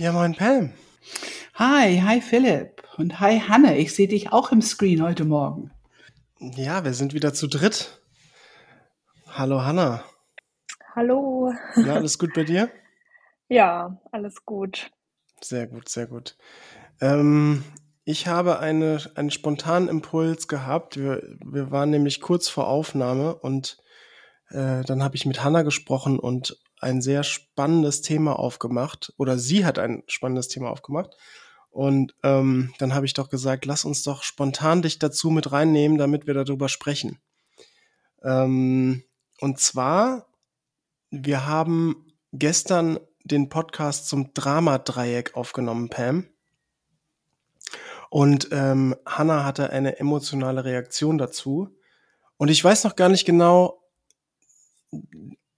Ja, moin Pam. Hi, hi Philipp und hi Hanne. Ich sehe dich auch im Screen heute Morgen. Ja, wir sind wieder zu dritt. Hallo Hanna. Hallo. Ja, alles gut bei dir? Ja, alles gut. Sehr gut, sehr gut. Ähm, ich habe eine, einen spontanen Impuls gehabt. Wir, wir waren nämlich kurz vor Aufnahme und äh, dann habe ich mit Hanna gesprochen und ein sehr spannendes Thema aufgemacht. Oder sie hat ein spannendes Thema aufgemacht. Und ähm, dann habe ich doch gesagt, lass uns doch spontan dich dazu mit reinnehmen, damit wir darüber sprechen. Ähm, und zwar, wir haben gestern den Podcast zum Dramadreieck aufgenommen, Pam. Und ähm, Hannah hatte eine emotionale Reaktion dazu. Und ich weiß noch gar nicht genau,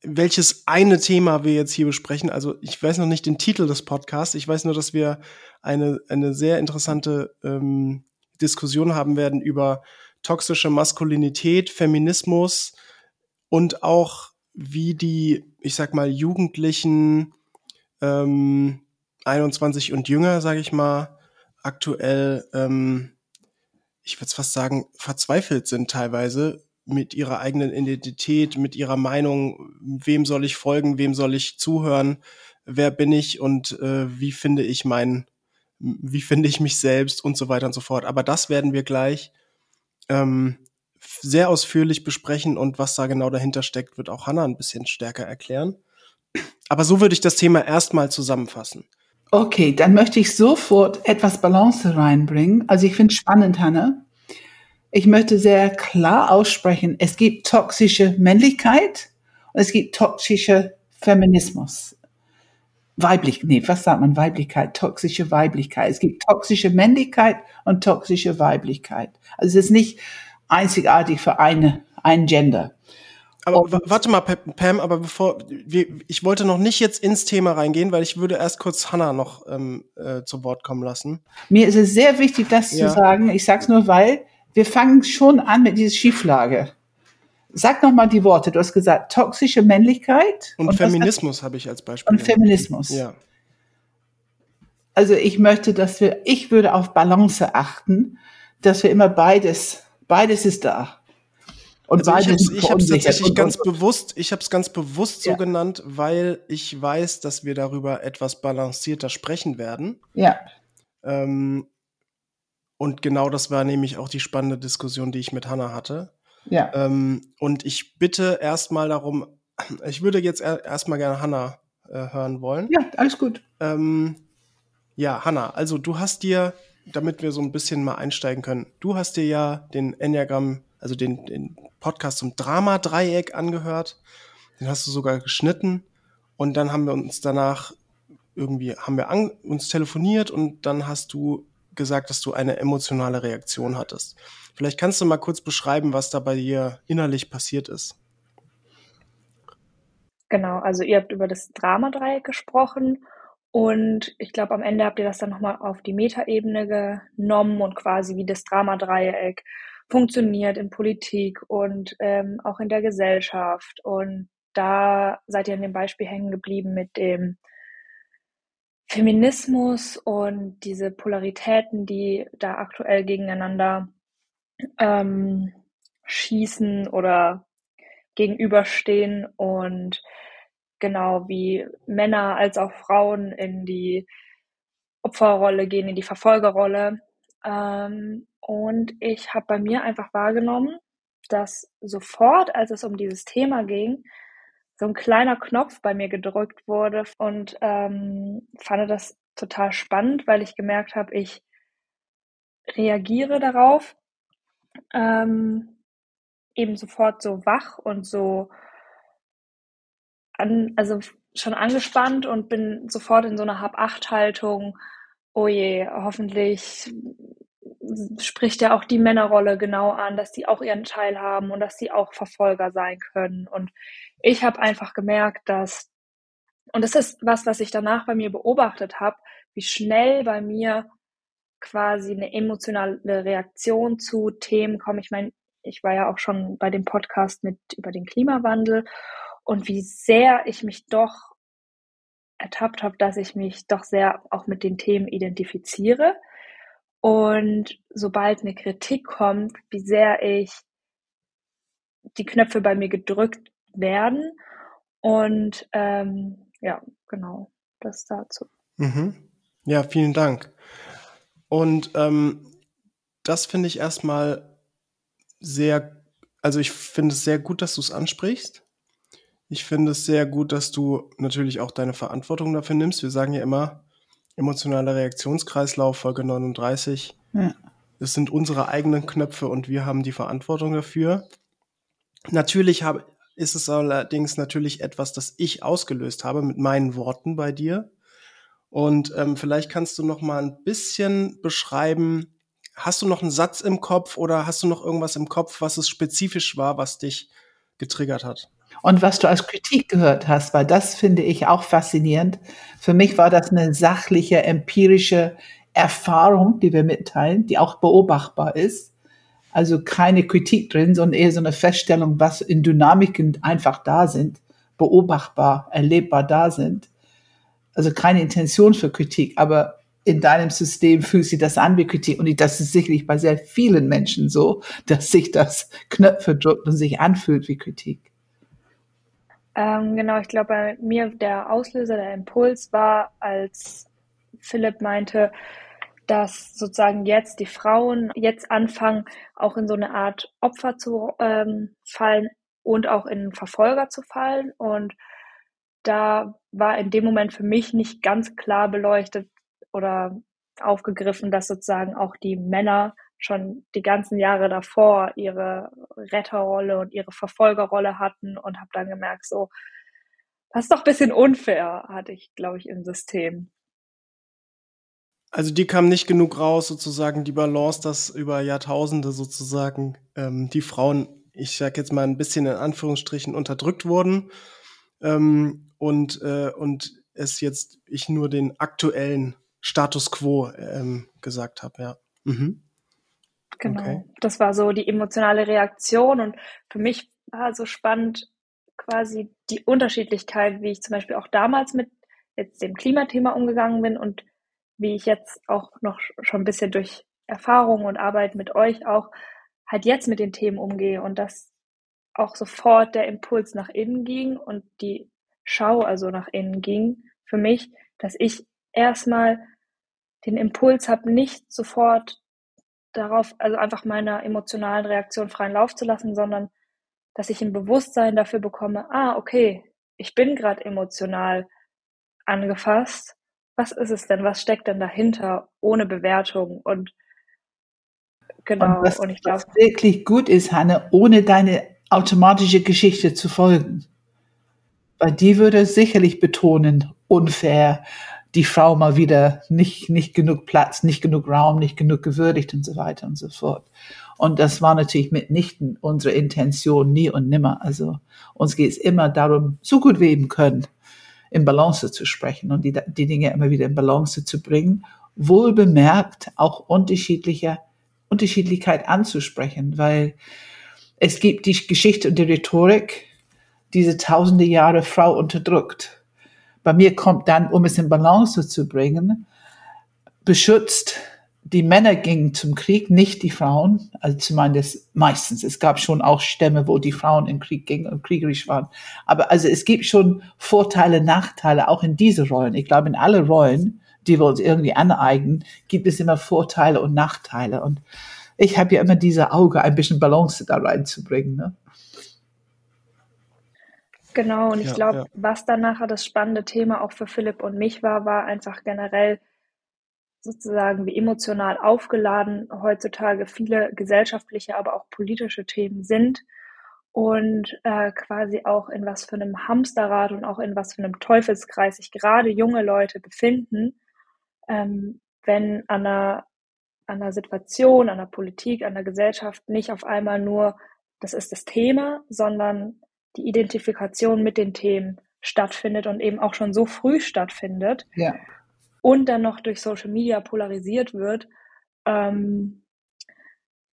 welches eine Thema wir jetzt hier besprechen. Also ich weiß noch nicht den Titel des Podcasts. Ich weiß nur, dass wir eine, eine sehr interessante ähm, Diskussion haben werden über toxische Maskulinität, Feminismus und auch wie die, ich sag mal, Jugendlichen ähm, 21 und jünger, sage ich mal, aktuell, ähm, ich würde fast sagen, verzweifelt sind teilweise mit ihrer eigenen Identität, mit ihrer Meinung, wem soll ich folgen, wem soll ich zuhören, wer bin ich und äh, wie finde ich mein, wie finde ich mich selbst und so weiter und so fort. Aber das werden wir gleich ähm, sehr ausführlich besprechen und was da genau dahinter steckt, wird auch Hannah ein bisschen stärker erklären. Aber so würde ich das Thema erstmal zusammenfassen. Okay, dann möchte ich sofort etwas Balance reinbringen. Also ich finde es spannend, Hanne. Ich möchte sehr klar aussprechen, es gibt toxische Männlichkeit und es gibt toxische Feminismus. Weiblich, nee, was sagt man Weiblichkeit? Toxische Weiblichkeit. Es gibt toxische Männlichkeit und toxische Weiblichkeit. Also es ist nicht einzigartig für eine, ein Gender. Aber warte mal, Pam, aber bevor wir, ich wollte noch nicht jetzt ins Thema reingehen, weil ich würde erst kurz Hannah noch ähm, äh, zu Wort kommen lassen. Mir ist es sehr wichtig, das ja. zu sagen. Ich sag's nur, weil wir fangen schon an mit dieser Schieflage. Sag noch mal die Worte. Du hast gesagt toxische Männlichkeit und, und Feminismus habe ich als Beispiel. Und Feminismus. Ja. Also ich möchte, dass wir, ich würde auf Balance achten, dass wir immer beides, beides ist da. Und also ich habe es tatsächlich ganz bewusst, ich habe es ganz bewusst ja. so genannt, weil ich weiß, dass wir darüber etwas balancierter sprechen werden. Ja. Ähm, und genau das war nämlich auch die spannende Diskussion, die ich mit Hannah hatte. Ja. Ähm, und ich bitte erstmal darum, ich würde jetzt er, erstmal gerne Hannah äh, hören wollen. Ja, alles gut. Ähm, ja, Hannah, also du hast dir, damit wir so ein bisschen mal einsteigen können, du hast dir ja den Enneagram, also den, den Podcast zum Drama-Dreieck angehört. Den hast du sogar geschnitten. Und dann haben wir uns danach irgendwie, haben wir an, uns telefoniert und dann hast du gesagt, dass du eine emotionale Reaktion hattest. Vielleicht kannst du mal kurz beschreiben, was da bei dir innerlich passiert ist. Genau, also ihr habt über das Dramadreieck gesprochen und ich glaube, am Ende habt ihr das dann nochmal auf die Metaebene genommen und quasi wie das Dramadreieck funktioniert in Politik und ähm, auch in der Gesellschaft. Und da seid ihr an dem Beispiel hängen geblieben mit dem Feminismus und diese Polaritäten, die da aktuell gegeneinander ähm, schießen oder gegenüberstehen und genau wie Männer als auch Frauen in die Opferrolle gehen, in die Verfolgerrolle. Ähm, und ich habe bei mir einfach wahrgenommen, dass sofort, als es um dieses Thema ging, so ein kleiner Knopf bei mir gedrückt wurde und ähm, fand das total spannend, weil ich gemerkt habe, ich reagiere darauf ähm, eben sofort so wach und so an, also schon angespannt und bin sofort in so einer Hab-Acht-Haltung. Oh je, hoffentlich spricht ja auch die Männerrolle genau an, dass die auch ihren Teil haben und dass sie auch Verfolger sein können. Und ich habe einfach gemerkt, dass, und das ist was, was ich danach bei mir beobachtet habe, wie schnell bei mir quasi eine emotionale Reaktion zu Themen kommen. Ich meine, ich war ja auch schon bei dem Podcast mit über den Klimawandel und wie sehr ich mich doch ertappt habe, dass ich mich doch sehr auch mit den Themen identifiziere. Und sobald eine Kritik kommt, wie sehr ich die Knöpfe bei mir gedrückt werden. Und ähm, ja, genau, das dazu. Mhm. Ja, vielen Dank. Und ähm, das finde ich erstmal sehr, also ich finde es sehr gut, dass du es ansprichst. Ich finde es sehr gut, dass du natürlich auch deine Verantwortung dafür nimmst. Wir sagen ja immer, emotionaler Reaktionskreislauf, Folge 39. Ja. Das sind unsere eigenen Knöpfe und wir haben die Verantwortung dafür. Natürlich habe, ist es allerdings natürlich etwas, das ich ausgelöst habe mit meinen Worten bei dir. Und ähm, vielleicht kannst du noch mal ein bisschen beschreiben, hast du noch einen Satz im Kopf oder hast du noch irgendwas im Kopf, was es spezifisch war, was dich getriggert hat? Und was du als Kritik gehört hast, weil das finde ich auch faszinierend. Für mich war das eine sachliche, empirische Erfahrung, die wir mitteilen, die auch beobachtbar ist. Also keine Kritik drin, sondern eher so eine Feststellung, was in Dynamiken einfach da sind, beobachtbar, erlebbar da sind also keine Intention für Kritik, aber in deinem System fühlt sich das an wie Kritik. Und das ist sicherlich bei sehr vielen Menschen so, dass sich das Knöpfe drückt und sich anfühlt wie Kritik. Ähm, genau, ich glaube, bei mir der Auslöser, der Impuls war, als Philipp meinte, dass sozusagen jetzt die Frauen jetzt anfangen, auch in so eine Art Opfer zu ähm, fallen und auch in Verfolger zu fallen. Und da war in dem Moment für mich nicht ganz klar beleuchtet oder aufgegriffen, dass sozusagen auch die Männer schon die ganzen Jahre davor ihre Retterrolle und ihre Verfolgerrolle hatten und habe dann gemerkt, so, das ist doch ein bisschen unfair, hatte ich, glaube ich, im System. Also die kam nicht genug raus, sozusagen die Balance, dass über Jahrtausende sozusagen ähm, die Frauen, ich sage jetzt mal ein bisschen in Anführungsstrichen, unterdrückt wurden ähm, und, äh, und es jetzt ich nur den aktuellen Status quo ähm, gesagt habe, ja. Mhm. Genau. Okay. Das war so die emotionale Reaktion und für mich war so spannend quasi die Unterschiedlichkeit, wie ich zum Beispiel auch damals mit jetzt dem Klimathema umgegangen bin und wie ich jetzt auch noch schon ein bisschen durch Erfahrung und Arbeit mit euch auch halt jetzt mit den Themen umgehe und dass auch sofort der Impuls nach innen ging und die Schau also nach innen ging für mich, dass ich erstmal den Impuls habe, nicht sofort darauf, also einfach meiner emotionalen Reaktion freien Lauf zu lassen, sondern dass ich ein Bewusstsein dafür bekomme, ah, okay, ich bin gerade emotional angefasst. Was ist es denn? Was steckt denn dahinter ohne Bewertung? Und genau, und, was, und ich glaube. wirklich gut ist, Hanne, ohne deine automatische Geschichte zu folgen. Weil die würde sicherlich betonen, unfair, die Frau mal wieder nicht, nicht genug Platz, nicht genug Raum, nicht genug gewürdigt und so weiter und so fort. Und das war natürlich mitnichten unsere Intention, nie und nimmer. Also uns geht es immer darum, so gut wir eben können, in Balance zu sprechen und die, die Dinge immer wieder in Balance zu bringen. Wohl bemerkt auch unterschiedliche, Unterschiedlichkeit anzusprechen, weil es gibt die Geschichte und die Rhetorik, diese tausende Jahre Frau unterdrückt. Bei mir kommt dann, um es in Balance zu bringen, beschützt, die Männer gingen zum Krieg, nicht die Frauen. Also zumindest meistens. Es gab schon auch Stämme, wo die Frauen in Krieg gingen und kriegerisch waren. Aber also es gibt schon Vorteile, Nachteile auch in diese Rollen. Ich glaube, in alle Rollen, die wir uns irgendwie aneignen, gibt es immer Vorteile und Nachteile. Und ich habe ja immer diese Auge, ein bisschen Balance da reinzubringen. Ne? Genau, und ich ja, glaube, ja. was dann nachher das spannende Thema auch für Philipp und mich war, war einfach generell sozusagen, wie emotional aufgeladen heutzutage viele gesellschaftliche, aber auch politische Themen sind und äh, quasi auch in was für einem Hamsterrad und auch in was für einem Teufelskreis sich gerade junge Leute befinden, ähm, wenn an einer an der Situation, an der Politik, an der Gesellschaft nicht auf einmal nur, das ist das Thema, sondern die Identifikation mit den Themen stattfindet und eben auch schon so früh stattfindet ja. und dann noch durch Social Media polarisiert wird. Ähm,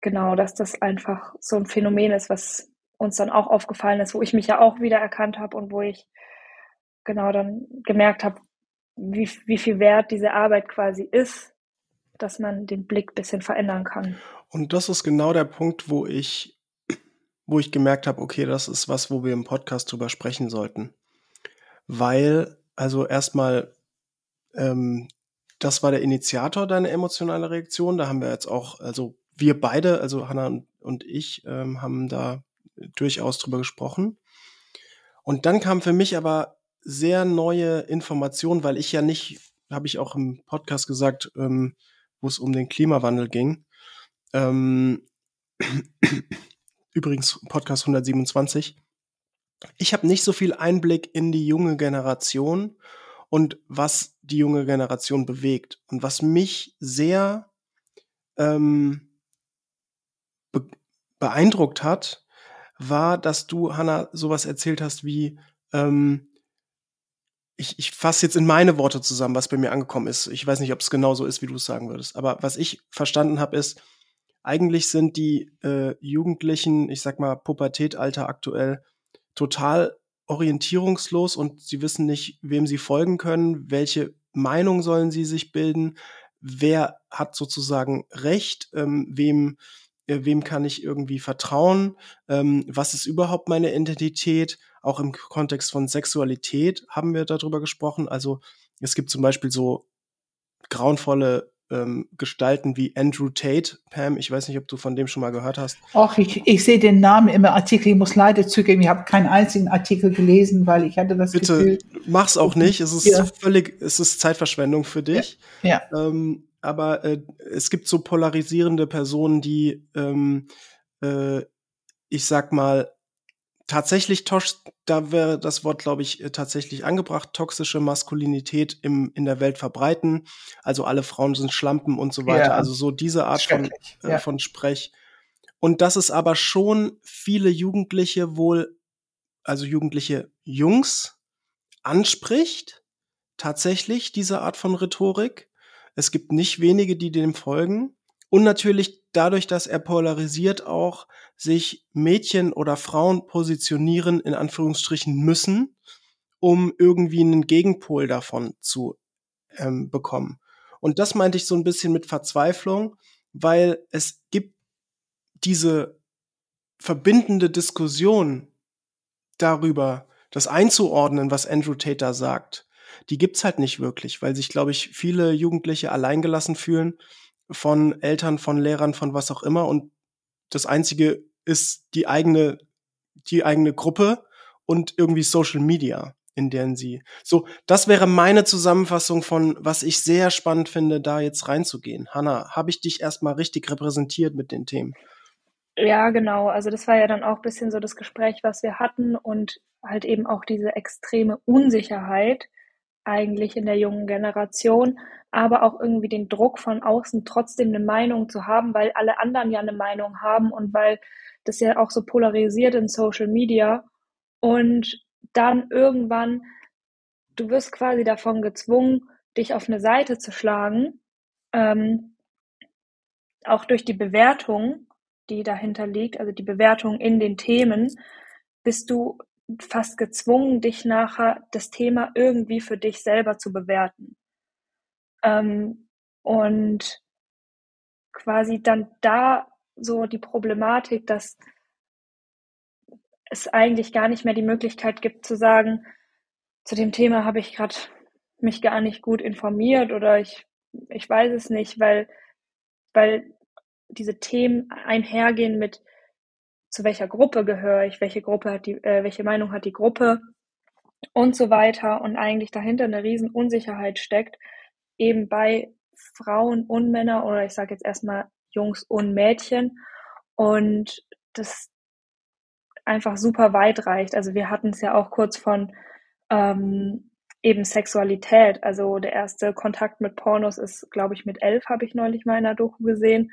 genau, dass das einfach so ein Phänomen ist, was uns dann auch aufgefallen ist, wo ich mich ja auch wieder erkannt habe und wo ich genau dann gemerkt habe, wie, wie viel wert diese Arbeit quasi ist, dass man den Blick bisschen verändern kann. Und das ist genau der Punkt, wo ich, wo ich gemerkt habe, okay, das ist was, wo wir im Podcast drüber sprechen sollten. Weil, also erstmal, ähm, das war der Initiator deiner emotionalen Reaktion. Da haben wir jetzt auch, also wir beide, also Hanna und ich, ähm, haben da durchaus drüber gesprochen. Und dann kam für mich aber sehr neue Informationen, weil ich ja nicht, habe ich auch im Podcast gesagt, ähm, wo es um den Klimawandel ging. Ähm, übrigens Podcast 127. Ich habe nicht so viel Einblick in die junge Generation und was die junge Generation bewegt. Und was mich sehr ähm, be beeindruckt hat, war, dass du, Hanna, sowas erzählt hast wie, ähm, ich, ich fasse jetzt in meine Worte zusammen, was bei mir angekommen ist. Ich weiß nicht, ob es genau so ist, wie du es sagen würdest. Aber was ich verstanden habe, ist, eigentlich sind die äh, Jugendlichen, ich sag mal, Pubertätalter aktuell total orientierungslos und sie wissen nicht, wem sie folgen können, welche Meinung sollen sie sich bilden, wer hat sozusagen Recht, ähm, wem, äh, wem kann ich irgendwie vertrauen, ähm, was ist überhaupt meine Identität, auch im Kontext von Sexualität haben wir darüber gesprochen. Also es gibt zum Beispiel so grauenvolle ähm, Gestalten wie Andrew Tate. Pam, ich weiß nicht, ob du von dem schon mal gehört hast. Ach, ich, ich sehe den Namen im Artikel. Ich muss leider zugeben, ich habe keinen einzigen Artikel gelesen, weil ich hatte das Bitte Gefühl. mach's auch nicht. Es ist ja. völlig, es ist Zeitverschwendung für dich. Ja. ja. Ähm, aber äh, es gibt so polarisierende Personen, die, ähm, äh, ich sag mal, tatsächlich, Tosch, da wäre das Wort, glaube ich, äh, tatsächlich angebracht, toxische Maskulinität im, in der Welt verbreiten. Also alle Frauen sind Schlampen und so weiter. Ja. Also so diese Art von, äh, ja. von Sprech. Und dass es aber schon viele Jugendliche wohl, also jugendliche Jungs anspricht, tatsächlich diese Art von Rhetorik. Es gibt nicht wenige, die dem folgen. Und natürlich dadurch, dass er polarisiert auch, sich Mädchen oder Frauen positionieren, in Anführungsstrichen müssen, um irgendwie einen Gegenpol davon zu ähm, bekommen. Und das meinte ich so ein bisschen mit Verzweiflung, weil es gibt diese verbindende Diskussion darüber, das einzuordnen, was Andrew Tate sagt, die gibt's halt nicht wirklich, weil sich, glaube ich, viele Jugendliche alleingelassen fühlen von Eltern, von Lehrern, von was auch immer. Und das Einzige ist die eigene, die eigene Gruppe und irgendwie Social Media, in deren sie. So, das wäre meine Zusammenfassung von, was ich sehr spannend finde, da jetzt reinzugehen. Hanna, habe ich dich erstmal richtig repräsentiert mit den Themen? Ja, genau. Also das war ja dann auch bisschen so das Gespräch, was wir hatten und halt eben auch diese extreme Unsicherheit, eigentlich in der jungen Generation, aber auch irgendwie den Druck von außen trotzdem eine Meinung zu haben, weil alle anderen ja eine Meinung haben und weil das ja auch so polarisiert in Social Media. Und dann irgendwann, du wirst quasi davon gezwungen, dich auf eine Seite zu schlagen, ähm, auch durch die Bewertung, die dahinter liegt, also die Bewertung in den Themen, bist du fast gezwungen, dich nachher das Thema irgendwie für dich selber zu bewerten. Ähm, und quasi dann da so die Problematik, dass es eigentlich gar nicht mehr die Möglichkeit gibt zu sagen, zu dem Thema habe ich gerade mich gar nicht gut informiert oder ich, ich weiß es nicht, weil, weil diese Themen einhergehen mit zu welcher Gruppe gehöre ich, welche Gruppe hat die, äh, welche Meinung hat die Gruppe und so weiter und eigentlich dahinter eine riesen Unsicherheit steckt, eben bei Frauen und Männer oder ich sage jetzt erstmal Jungs und Mädchen und das einfach super weit reicht. Also wir hatten es ja auch kurz von ähm, eben Sexualität. Also der erste Kontakt mit Pornos ist, glaube ich, mit elf, habe ich neulich mal in der Doku gesehen,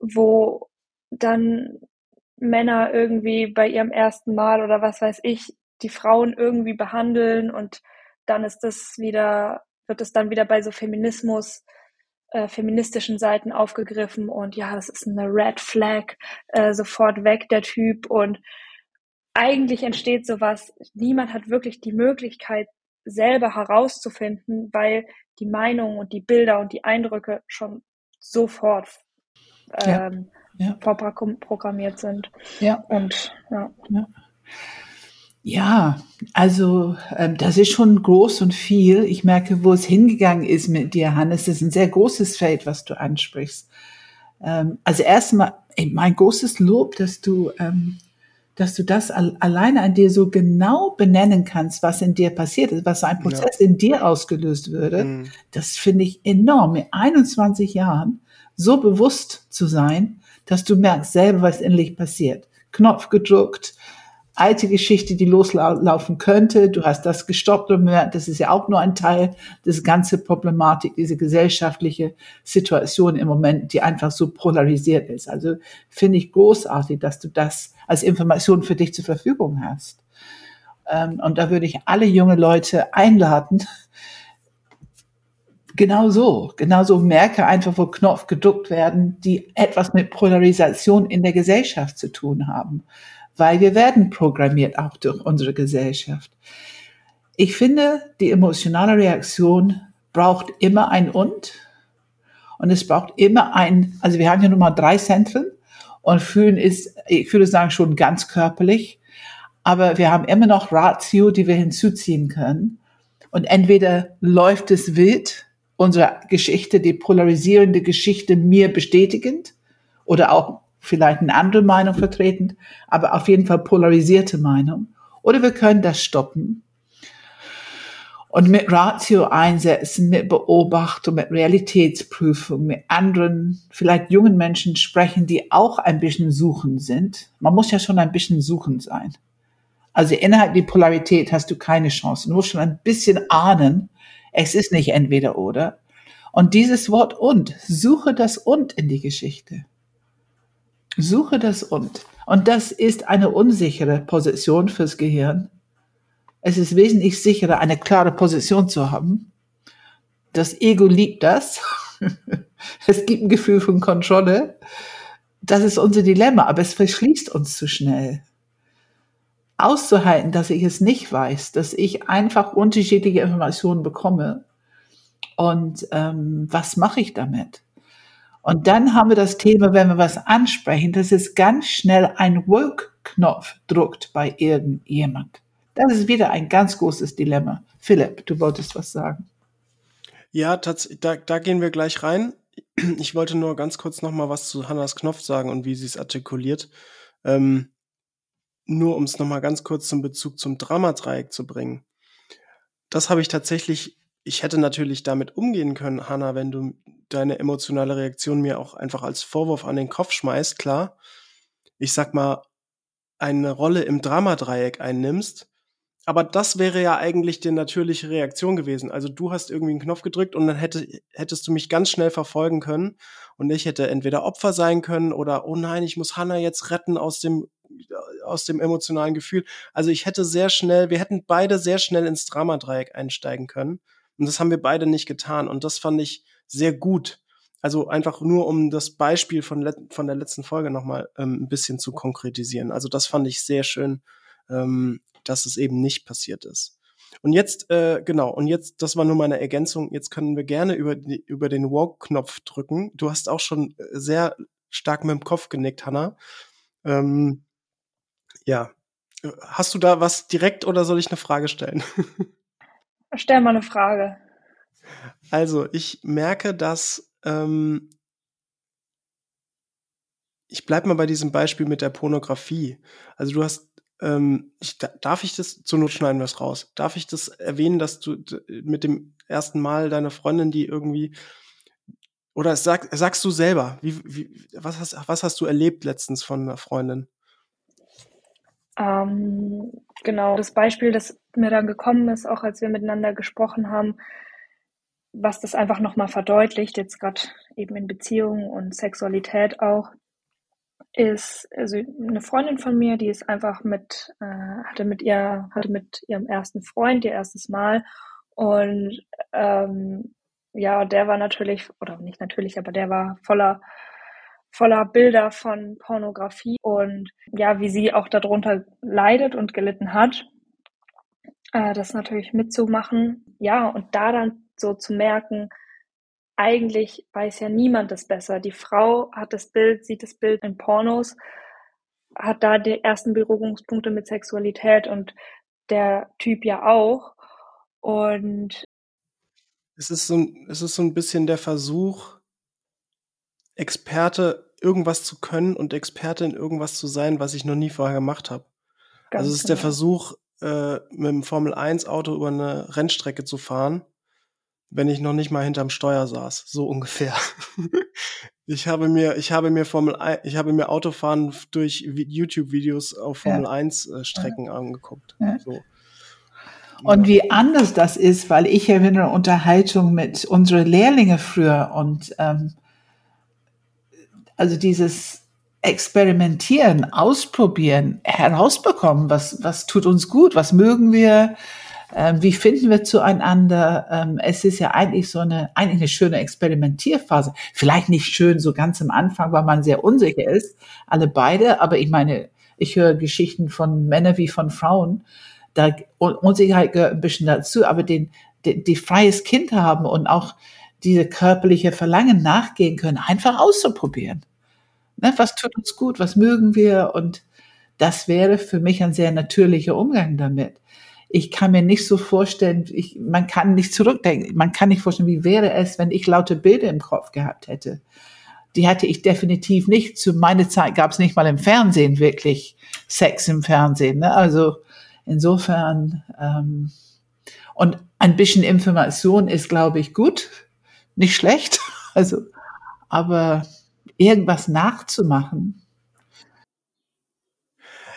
wo dann Männer irgendwie bei ihrem ersten Mal oder was weiß ich, die Frauen irgendwie behandeln und dann ist das wieder, wird es dann wieder bei so Feminismus, äh, feministischen Seiten aufgegriffen und ja, das ist eine Red Flag, äh, sofort weg der Typ und eigentlich entsteht sowas, niemand hat wirklich die Möglichkeit, selber herauszufinden, weil die Meinungen und die Bilder und die Eindrücke schon sofort ähm, ja. Ja. vorprogrammiert sind. Ja. Und ja. ja. Ja, also ähm, das ist schon groß und viel. Ich merke, wo es hingegangen ist mit dir, Hannes. Das ist ein sehr großes Feld, was du ansprichst. Ähm, also erstmal mein großes Lob, dass du, ähm, dass du das al alleine an dir so genau benennen kannst, was in dir passiert ist, was so ein Prozess ja. in dir ausgelöst würde. Mhm. Das finde ich enorm. Mit 21 Jahren so bewusst zu sein, dass du merkst selber, was endlich passiert. Knopf gedruckt, alte Geschichte, die loslaufen könnte. Du hast das gestoppt und merkt, das ist ja auch nur ein Teil des ganze Problematik, diese gesellschaftliche Situation im Moment, die einfach so polarisiert ist. Also finde ich großartig, dass du das als Information für dich zur Verfügung hast. Ähm, und da würde ich alle junge Leute einladen, Genau so, genau so merke einfach, wo Knopf gedruckt werden, die etwas mit Polarisation in der Gesellschaft zu tun haben weil wir werden programmiert auch durch unsere Gesellschaft. Ich finde, die emotionale Reaktion braucht immer ein Und. Und es braucht immer ein, also wir haben ja nun mal drei Zentren und fühlen ist, ich würde sagen, schon ganz körperlich. Aber wir haben immer noch Ratio, die wir hinzuziehen können. Und entweder läuft es wild, unsere Geschichte, die polarisierende Geschichte mir bestätigend oder auch vielleicht eine andere Meinung vertreten, aber auf jeden Fall polarisierte Meinung. Oder wir können das stoppen und mit Ratio einsetzen, mit Beobachtung, mit Realitätsprüfung, mit anderen, vielleicht jungen Menschen sprechen, die auch ein bisschen suchend sind. Man muss ja schon ein bisschen suchend sein. Also innerhalb der Polarität hast du keine Chance. Du musst schon ein bisschen ahnen, es ist nicht entweder oder. Und dieses Wort und, suche das und in die Geschichte. Suche das und. Und das ist eine unsichere Position fürs Gehirn. Es ist wesentlich sicherer, eine klare Position zu haben. Das Ego liebt das. es gibt ein Gefühl von Kontrolle. Das ist unser Dilemma, aber es verschließt uns zu schnell. Auszuhalten, dass ich es nicht weiß, dass ich einfach unterschiedliche Informationen bekomme. Und ähm, was mache ich damit? Und dann haben wir das Thema, wenn wir was ansprechen, dass es ganz schnell ein Woke-Knopf druckt bei irgendjemand. Das ist wieder ein ganz großes Dilemma. Philipp, du wolltest was sagen. Ja, da, da gehen wir gleich rein. Ich wollte nur ganz kurz noch mal was zu Hannas Knopf sagen und wie sie es artikuliert. Ähm, nur um es noch mal ganz kurz zum Bezug zum Dramadreieck zu bringen. Das habe ich tatsächlich ich hätte natürlich damit umgehen können, Hanna, wenn du deine emotionale Reaktion mir auch einfach als Vorwurf an den Kopf schmeißt, klar. Ich sag mal, eine Rolle im Dramadreieck einnimmst. Aber das wäre ja eigentlich die natürliche Reaktion gewesen. Also du hast irgendwie einen Knopf gedrückt und dann hätte, hättest du mich ganz schnell verfolgen können und ich hätte entweder Opfer sein können oder, oh nein, ich muss Hannah jetzt retten aus dem, aus dem emotionalen Gefühl. Also ich hätte sehr schnell, wir hätten beide sehr schnell ins Dramadreieck einsteigen können. Und das haben wir beide nicht getan. Und das fand ich sehr gut. Also einfach nur, um das Beispiel von, von der letzten Folge nochmal ähm, ein bisschen zu konkretisieren. Also das fand ich sehr schön, ähm, dass es eben nicht passiert ist. Und jetzt, äh, genau, und jetzt, das war nur meine Ergänzung, jetzt können wir gerne über, die, über den Walk-Knopf drücken. Du hast auch schon äh, sehr stark mit dem Kopf genickt, Hanna. Ähm, ja. Hast du da was direkt oder soll ich eine Frage stellen? Stell mal eine Frage. Also, ich merke, dass ähm, ich bleib mal bei diesem Beispiel mit der Pornografie. Also du hast, ähm, ich, darf ich das, zur Not schneiden wir es raus, darf ich das erwähnen, dass du mit dem ersten Mal deine Freundin, die irgendwie, oder sag, sagst du selber, wie, wie, was, hast, was hast du erlebt letztens von einer Freundin? Ähm, genau, das Beispiel, das mir dann gekommen ist, auch als wir miteinander gesprochen haben, was das einfach nochmal verdeutlicht, jetzt gerade eben in Beziehungen und Sexualität auch, ist also eine Freundin von mir, die ist einfach mit, äh, hatte mit ihr, hatte mit ihrem ersten Freund ihr erstes Mal und ähm, ja, der war natürlich, oder nicht natürlich, aber der war voller voller Bilder von Pornografie und ja, wie sie auch darunter leidet und gelitten hat. äh, das natürlich mitzumachen. Ja, und da dann so zu merken, eigentlich weiß ja niemand das besser. Die Frau hat das Bild, sieht das Bild in Pornos, hat da die ersten Berührungspunkte mit Sexualität und der Typ ja auch. Und es ist so es ist so ein bisschen der Versuch, Experte irgendwas zu können und Experte in irgendwas zu sein, was ich noch nie vorher gemacht habe. also es ist genau. der Versuch, äh, mit dem Formel 1 Auto über eine Rennstrecke zu fahren, wenn ich noch nicht mal hinterm Steuer saß, so ungefähr. ich habe mir, ich habe mir Formel 1, ich habe mir Autofahren durch YouTube-Videos auf Formel ja. 1 äh, Strecken ja. angeguckt. Ja. So. Und wie anders das ist, weil ich erinnere Unterhaltung mit unseren Lehrlinge früher und ähm, also dieses Experimentieren, Ausprobieren, herausbekommen, was, was tut uns gut, was mögen wir, ähm, wie finden wir zueinander. Ähm, es ist ja eigentlich so eine, eigentlich eine schöne Experimentierphase. Vielleicht nicht schön so ganz am Anfang, weil man sehr unsicher ist, alle beide, aber ich meine, ich höre Geschichten von Männern wie von Frauen, da Unsicherheit gehört ein bisschen dazu, aber den, die, die freies Kind haben und auch diese körperliche Verlangen nachgehen können, einfach auszuprobieren. Ne, was tut uns gut, was mögen wir? Und das wäre für mich ein sehr natürlicher Umgang damit. Ich kann mir nicht so vorstellen, ich, man kann nicht zurückdenken, man kann nicht vorstellen, wie wäre es, wenn ich laute Bilder im Kopf gehabt hätte. Die hatte ich definitiv nicht. Zu meiner Zeit gab es nicht mal im Fernsehen wirklich Sex im Fernsehen. Ne? Also insofern ähm, und ein bisschen Information ist, glaube ich, gut, nicht schlecht. Also, aber irgendwas nachzumachen.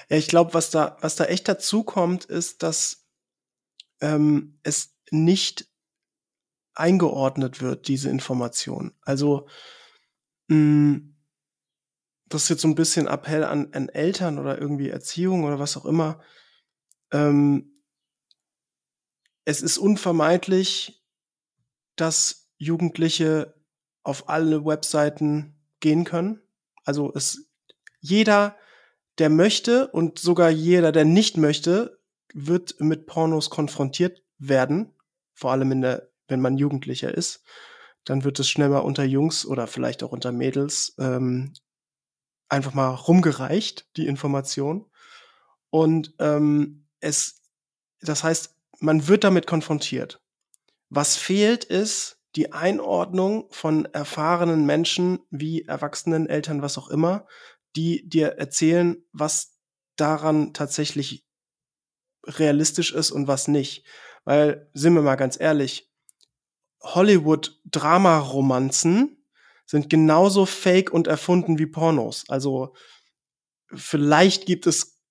Ja, ich glaube, was da, was da echt dazu kommt, ist, dass ähm, es nicht eingeordnet wird, diese Information. Also mh, hm, das ist jetzt so ein bisschen Appell an, an Eltern oder irgendwie Erziehung oder was auch immer. Ähm, es ist unvermeidlich, dass Jugendliche auf alle Webseiten gehen können. Also es jeder, der möchte und sogar jeder, der nicht möchte, wird mit Pornos konfrontiert werden. Vor allem in der, wenn man Jugendlicher ist, dann wird es schnell mal unter Jungs oder vielleicht auch unter Mädels ähm, einfach mal rumgereicht, die Information. Und ähm, es, das heißt, man wird damit konfrontiert. Was fehlt ist die Einordnung von erfahrenen Menschen wie Erwachsenen, Eltern, was auch immer, die dir erzählen, was daran tatsächlich realistisch ist und was nicht. Weil, sind wir mal ganz ehrlich, Hollywood-Drama-Romanzen sind genauso fake und erfunden wie Pornos. Also vielleicht gibt es,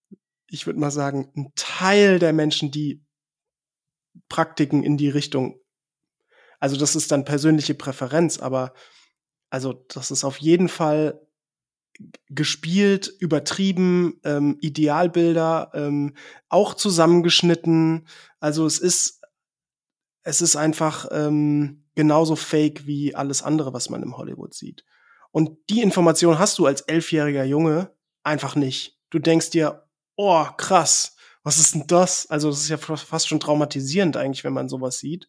ich würde mal sagen, einen Teil der Menschen, die Praktiken in die Richtung also das ist dann persönliche Präferenz, aber also das ist auf jeden Fall gespielt, übertrieben, ähm, Idealbilder, ähm, auch zusammengeschnitten. Also es ist, es ist einfach ähm, genauso fake wie alles andere, was man im Hollywood sieht. Und die Information hast du als elfjähriger Junge einfach nicht. Du denkst dir, oh, krass, was ist denn das? Also das ist ja fast schon traumatisierend eigentlich, wenn man sowas sieht.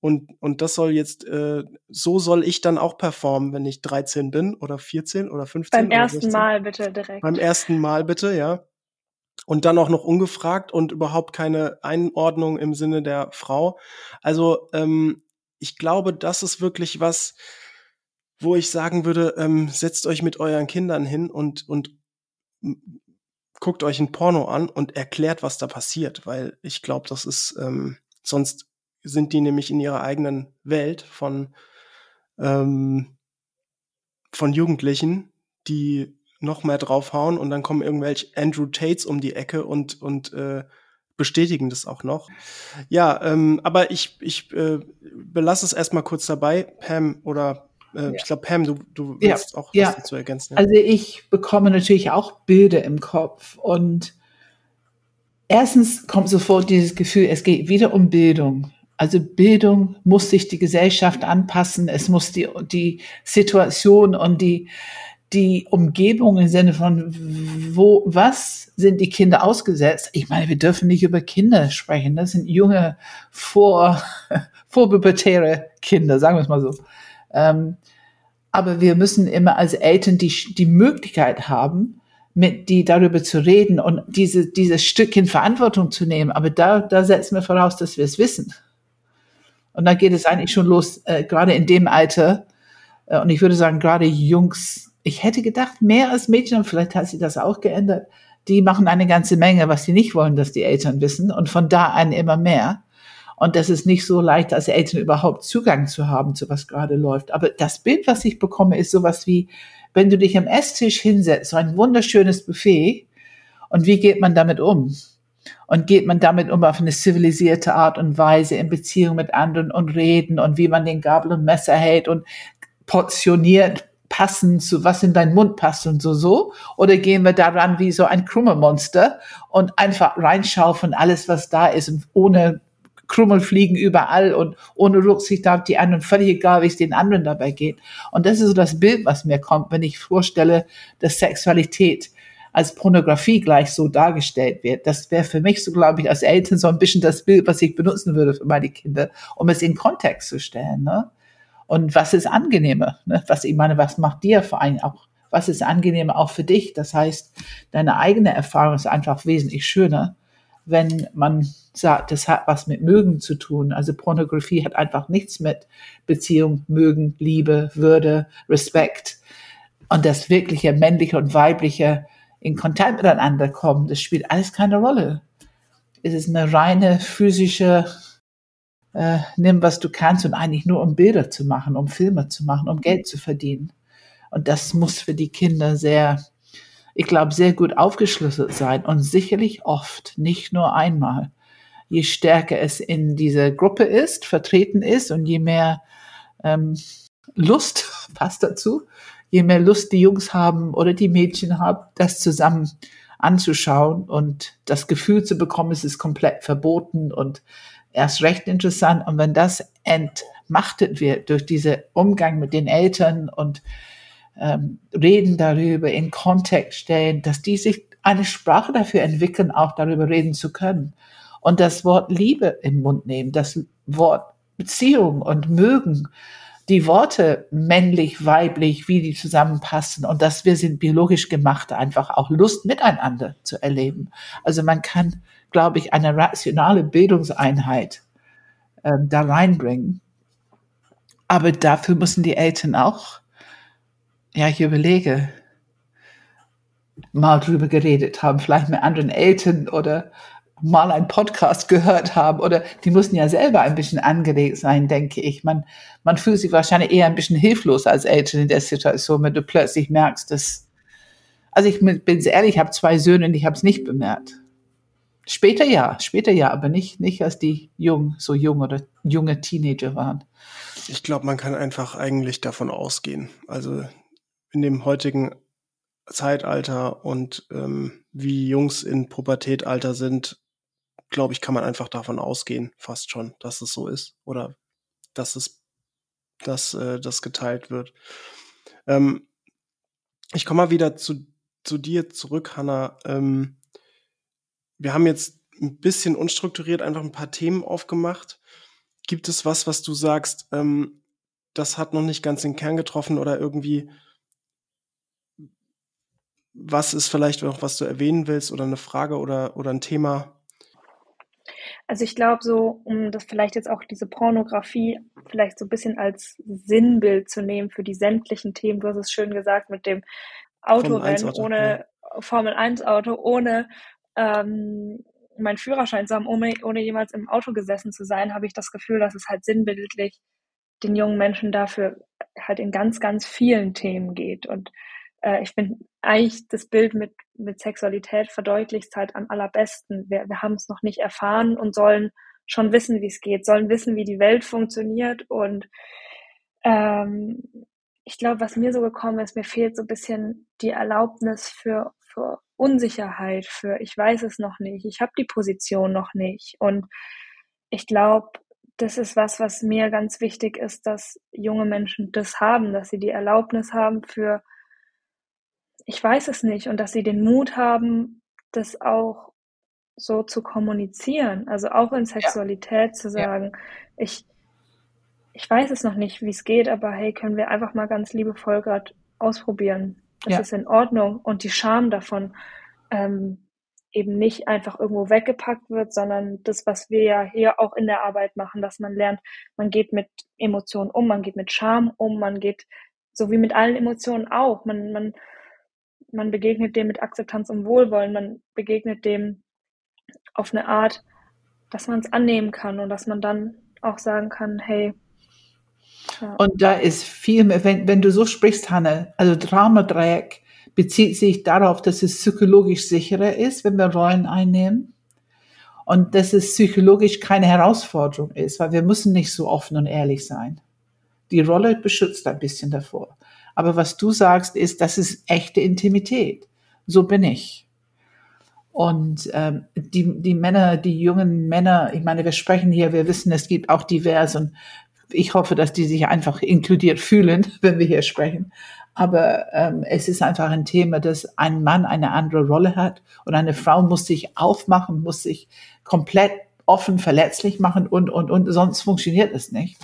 Und, und das soll jetzt, äh, so soll ich dann auch performen, wenn ich 13 bin oder 14 oder 15. Beim ersten 16. Mal bitte direkt. Beim ersten Mal bitte, ja. Und dann auch noch ungefragt und überhaupt keine Einordnung im Sinne der Frau. Also ähm, ich glaube, das ist wirklich was, wo ich sagen würde, ähm, setzt euch mit euren Kindern hin und, und guckt euch ein Porno an und erklärt, was da passiert, weil ich glaube, das ist ähm, sonst sind die nämlich in ihrer eigenen Welt von, ähm, von Jugendlichen, die noch mehr draufhauen und dann kommen irgendwelche Andrew Tates um die Ecke und, und äh, bestätigen das auch noch. Ja, ähm, aber ich, ich äh, belasse es erstmal kurz dabei. Pam oder äh, ja. ich glaube, Pam, du, du willst ja. auch was dazu ergänzen. Ja? Also ich bekomme natürlich auch Bilder im Kopf und erstens kommt sofort dieses Gefühl, es geht wieder um Bildung. Also Bildung muss sich die Gesellschaft anpassen, es muss die, die Situation und die, die Umgebung im Sinne von, wo, was sind die Kinder ausgesetzt? Ich meine, wir dürfen nicht über Kinder sprechen. Das sind junge, vor, vorpubertäre Kinder, sagen wir es mal so. Ähm, aber wir müssen immer als Eltern die, die Möglichkeit haben, mit die darüber zu reden und diese, dieses Stückchen Verantwortung zu nehmen. Aber da, da setzen wir voraus, dass wir es wissen. Und da geht es eigentlich schon los, äh, gerade in dem Alter. Äh, und ich würde sagen, gerade Jungs, ich hätte gedacht, mehr als Mädchen, vielleicht hat sich das auch geändert, die machen eine ganze Menge, was sie nicht wollen, dass die Eltern wissen. Und von da an immer mehr. Und das ist nicht so leicht, als Eltern überhaupt Zugang zu haben, zu was gerade läuft. Aber das Bild, was ich bekomme, ist sowas wie, wenn du dich am Esstisch hinsetzt, so ein wunderschönes Buffet, und wie geht man damit um? Und geht man damit um auf eine zivilisierte Art und Weise in Beziehung mit anderen und reden und wie man den Gabel und Messer hält und portioniert passend zu was in deinen Mund passt und so so? Oder gehen wir daran wie so ein Krummelmonster und einfach reinschaufeln alles, was da ist und ohne Krummel fliegen überall und ohne Rücksicht auf die anderen, völlig egal, wie es den anderen dabei geht. Und das ist so das Bild, was mir kommt, wenn ich vorstelle, dass Sexualität als Pornografie gleich so dargestellt wird. Das wäre für mich so, glaube ich, als Eltern so ein bisschen das Bild, was ich benutzen würde für meine Kinder, um es in Kontext zu stellen. Ne? Und was ist angenehmer? Ne? Was ich meine, was macht dir vor allem auch? Was ist angenehmer auch für dich? Das heißt, deine eigene Erfahrung ist einfach wesentlich schöner wenn man sagt, das hat was mit Mögen zu tun. Also Pornografie hat einfach nichts mit Beziehung, Mögen, Liebe, Würde, Respekt und das wirkliche männliche und weibliche in Kontakt miteinander kommen. Das spielt alles keine Rolle. Es ist eine reine physische äh, nimm, was du kannst und eigentlich nur um Bilder zu machen, um Filme zu machen, um Geld zu verdienen. Und das muss für die Kinder sehr ich glaube, sehr gut aufgeschlüsselt sein und sicherlich oft, nicht nur einmal. Je stärker es in dieser Gruppe ist, vertreten ist und je mehr ähm, Lust passt dazu, je mehr Lust die Jungs haben oder die Mädchen haben, das zusammen anzuschauen und das Gefühl zu bekommen, es ist komplett verboten und erst recht interessant. Und wenn das entmachtet wird durch diesen Umgang mit den Eltern und ähm, reden darüber, in Kontext stellen, dass die sich eine Sprache dafür entwickeln, auch darüber reden zu können. Und das Wort Liebe im Mund nehmen, das Wort Beziehung und mögen, die Worte männlich, weiblich, wie die zusammenpassen und dass wir sind biologisch gemacht, einfach auch Lust miteinander zu erleben. Also man kann, glaube ich, eine rationale Bildungseinheit ähm, da reinbringen. Aber dafür müssen die Eltern auch ja, ich überlege, mal drüber geredet haben, vielleicht mit anderen Eltern oder mal einen Podcast gehört haben oder die mussten ja selber ein bisschen angeregt sein, denke ich. Man, man fühlt sich wahrscheinlich eher ein bisschen hilflos als Eltern in der Situation, wenn du plötzlich merkst, dass, also ich bin ehrlich, ich habe zwei Söhne und ich habe es nicht bemerkt. Später ja, später ja, aber nicht, nicht als die jung, so jung oder junge Teenager waren. Ich glaube, man kann einfach eigentlich davon ausgehen. Also in dem heutigen Zeitalter und ähm, wie Jungs in Pubertätalter sind, glaube ich, kann man einfach davon ausgehen, fast schon, dass es so ist oder dass es, dass äh, das geteilt wird. Ähm, ich komme mal wieder zu, zu dir zurück, Hanna. Ähm, wir haben jetzt ein bisschen unstrukturiert einfach ein paar Themen aufgemacht. Gibt es was, was du sagst, ähm, das hat noch nicht ganz den Kern getroffen oder irgendwie was ist vielleicht noch, was du erwähnen willst oder eine Frage oder, oder ein Thema? Also ich glaube so, um das vielleicht jetzt auch diese Pornografie vielleicht so ein bisschen als Sinnbild zu nehmen für die sämtlichen Themen, du hast es schön gesagt, mit dem Autorennen ohne ja. Formel 1 Auto, ohne ähm, meinen Führerschein zu haben, ohne, ohne jemals im Auto gesessen zu sein, habe ich das Gefühl, dass es halt sinnbildlich den jungen Menschen dafür halt in ganz, ganz vielen Themen geht. Und äh, ich finde eigentlich das Bild mit, mit Sexualität verdeutlicht halt am allerbesten. Wir, wir haben es noch nicht erfahren und sollen schon wissen, wie es geht, sollen wissen, wie die Welt funktioniert. Und ähm, ich glaube, was mir so gekommen ist, mir fehlt so ein bisschen die Erlaubnis für, für Unsicherheit, für ich weiß es noch nicht, ich habe die Position noch nicht. Und ich glaube, das ist was, was mir ganz wichtig ist, dass junge Menschen das haben, dass sie die Erlaubnis haben für ich weiß es nicht und dass sie den Mut haben, das auch so zu kommunizieren, also auch in Sexualität ja. zu sagen, ja. ich, ich weiß es noch nicht, wie es geht, aber hey, können wir einfach mal ganz liebevoll gerade ausprobieren. Das ja. ist in Ordnung und die Scham davon ähm, eben nicht einfach irgendwo weggepackt wird, sondern das, was wir ja hier auch in der Arbeit machen, dass man lernt, man geht mit Emotionen um, man geht mit Scham um, man geht so wie mit allen Emotionen auch. Man, man, man begegnet dem mit Akzeptanz und Wohlwollen, man begegnet dem auf eine Art, dass man es annehmen kann und dass man dann auch sagen kann, hey. Ja. Und da ist viel mehr, wenn, wenn du so sprichst, Hanne, also Traumadreieck bezieht sich darauf, dass es psychologisch sicherer ist, wenn wir Rollen einnehmen. Und dass es psychologisch keine Herausforderung ist, weil wir müssen nicht so offen und ehrlich sein. Die Rolle beschützt ein bisschen davor. Aber was du sagst, ist, das ist echte Intimität. So bin ich. Und ähm, die, die Männer, die jungen Männer, ich meine, wir sprechen hier, wir wissen, es gibt auch divers und ich hoffe, dass die sich einfach inkludiert fühlen, wenn wir hier sprechen. Aber ähm, es ist einfach ein Thema, dass ein Mann eine andere Rolle hat und eine Frau muss sich aufmachen, muss sich komplett offen, verletzlich machen und, und, und, sonst funktioniert es nicht.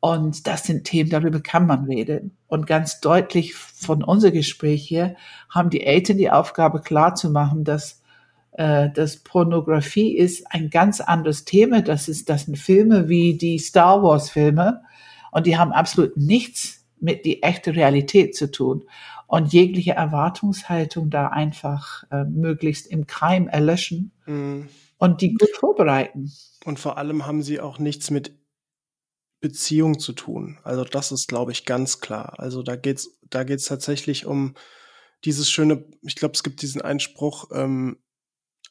Und das sind Themen, darüber kann man reden. Und ganz deutlich von unser Gespräch hier haben die Eltern die Aufgabe klar zu machen, dass äh, dass Pornografie ist ein ganz anderes Thema. Das ist, das sind Filme wie die Star Wars Filme und die haben absolut nichts mit die echte Realität zu tun. Und jegliche Erwartungshaltung da einfach äh, möglichst im Keim erlöschen mhm. und die gut vorbereiten. Und vor allem haben sie auch nichts mit Beziehung zu tun. Also das ist, glaube ich, ganz klar. Also da geht's, da geht's tatsächlich um dieses schöne, ich glaube, es gibt diesen Einspruch, ähm,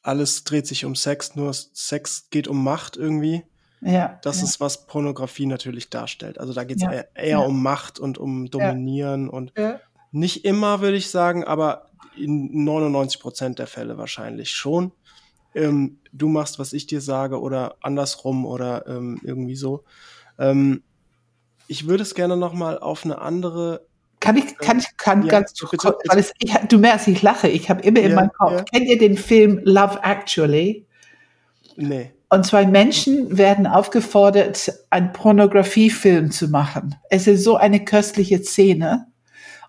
alles dreht sich um Sex, nur Sex geht um Macht irgendwie. Ja. Das ja. ist, was Pornografie natürlich darstellt. Also da geht es ja. eher, eher ja. um Macht und um Dominieren und nicht immer, würde ich sagen, aber in 99 Prozent der Fälle wahrscheinlich schon. Ähm, du machst, was ich dir sage oder andersrum oder ähm, irgendwie so. Ähm, ich würde es gerne noch mal auf eine andere kann ich, kann ich, kann ja, ganz, bitte, weil es, ich, du merkst, ich lache. Ich habe immer ja, in meinem Kopf. Ja. Kennt ihr den Film Love Actually? Nee. Und zwei Menschen werden aufgefordert, einen Pornografiefilm zu machen. Es ist so eine köstliche Szene.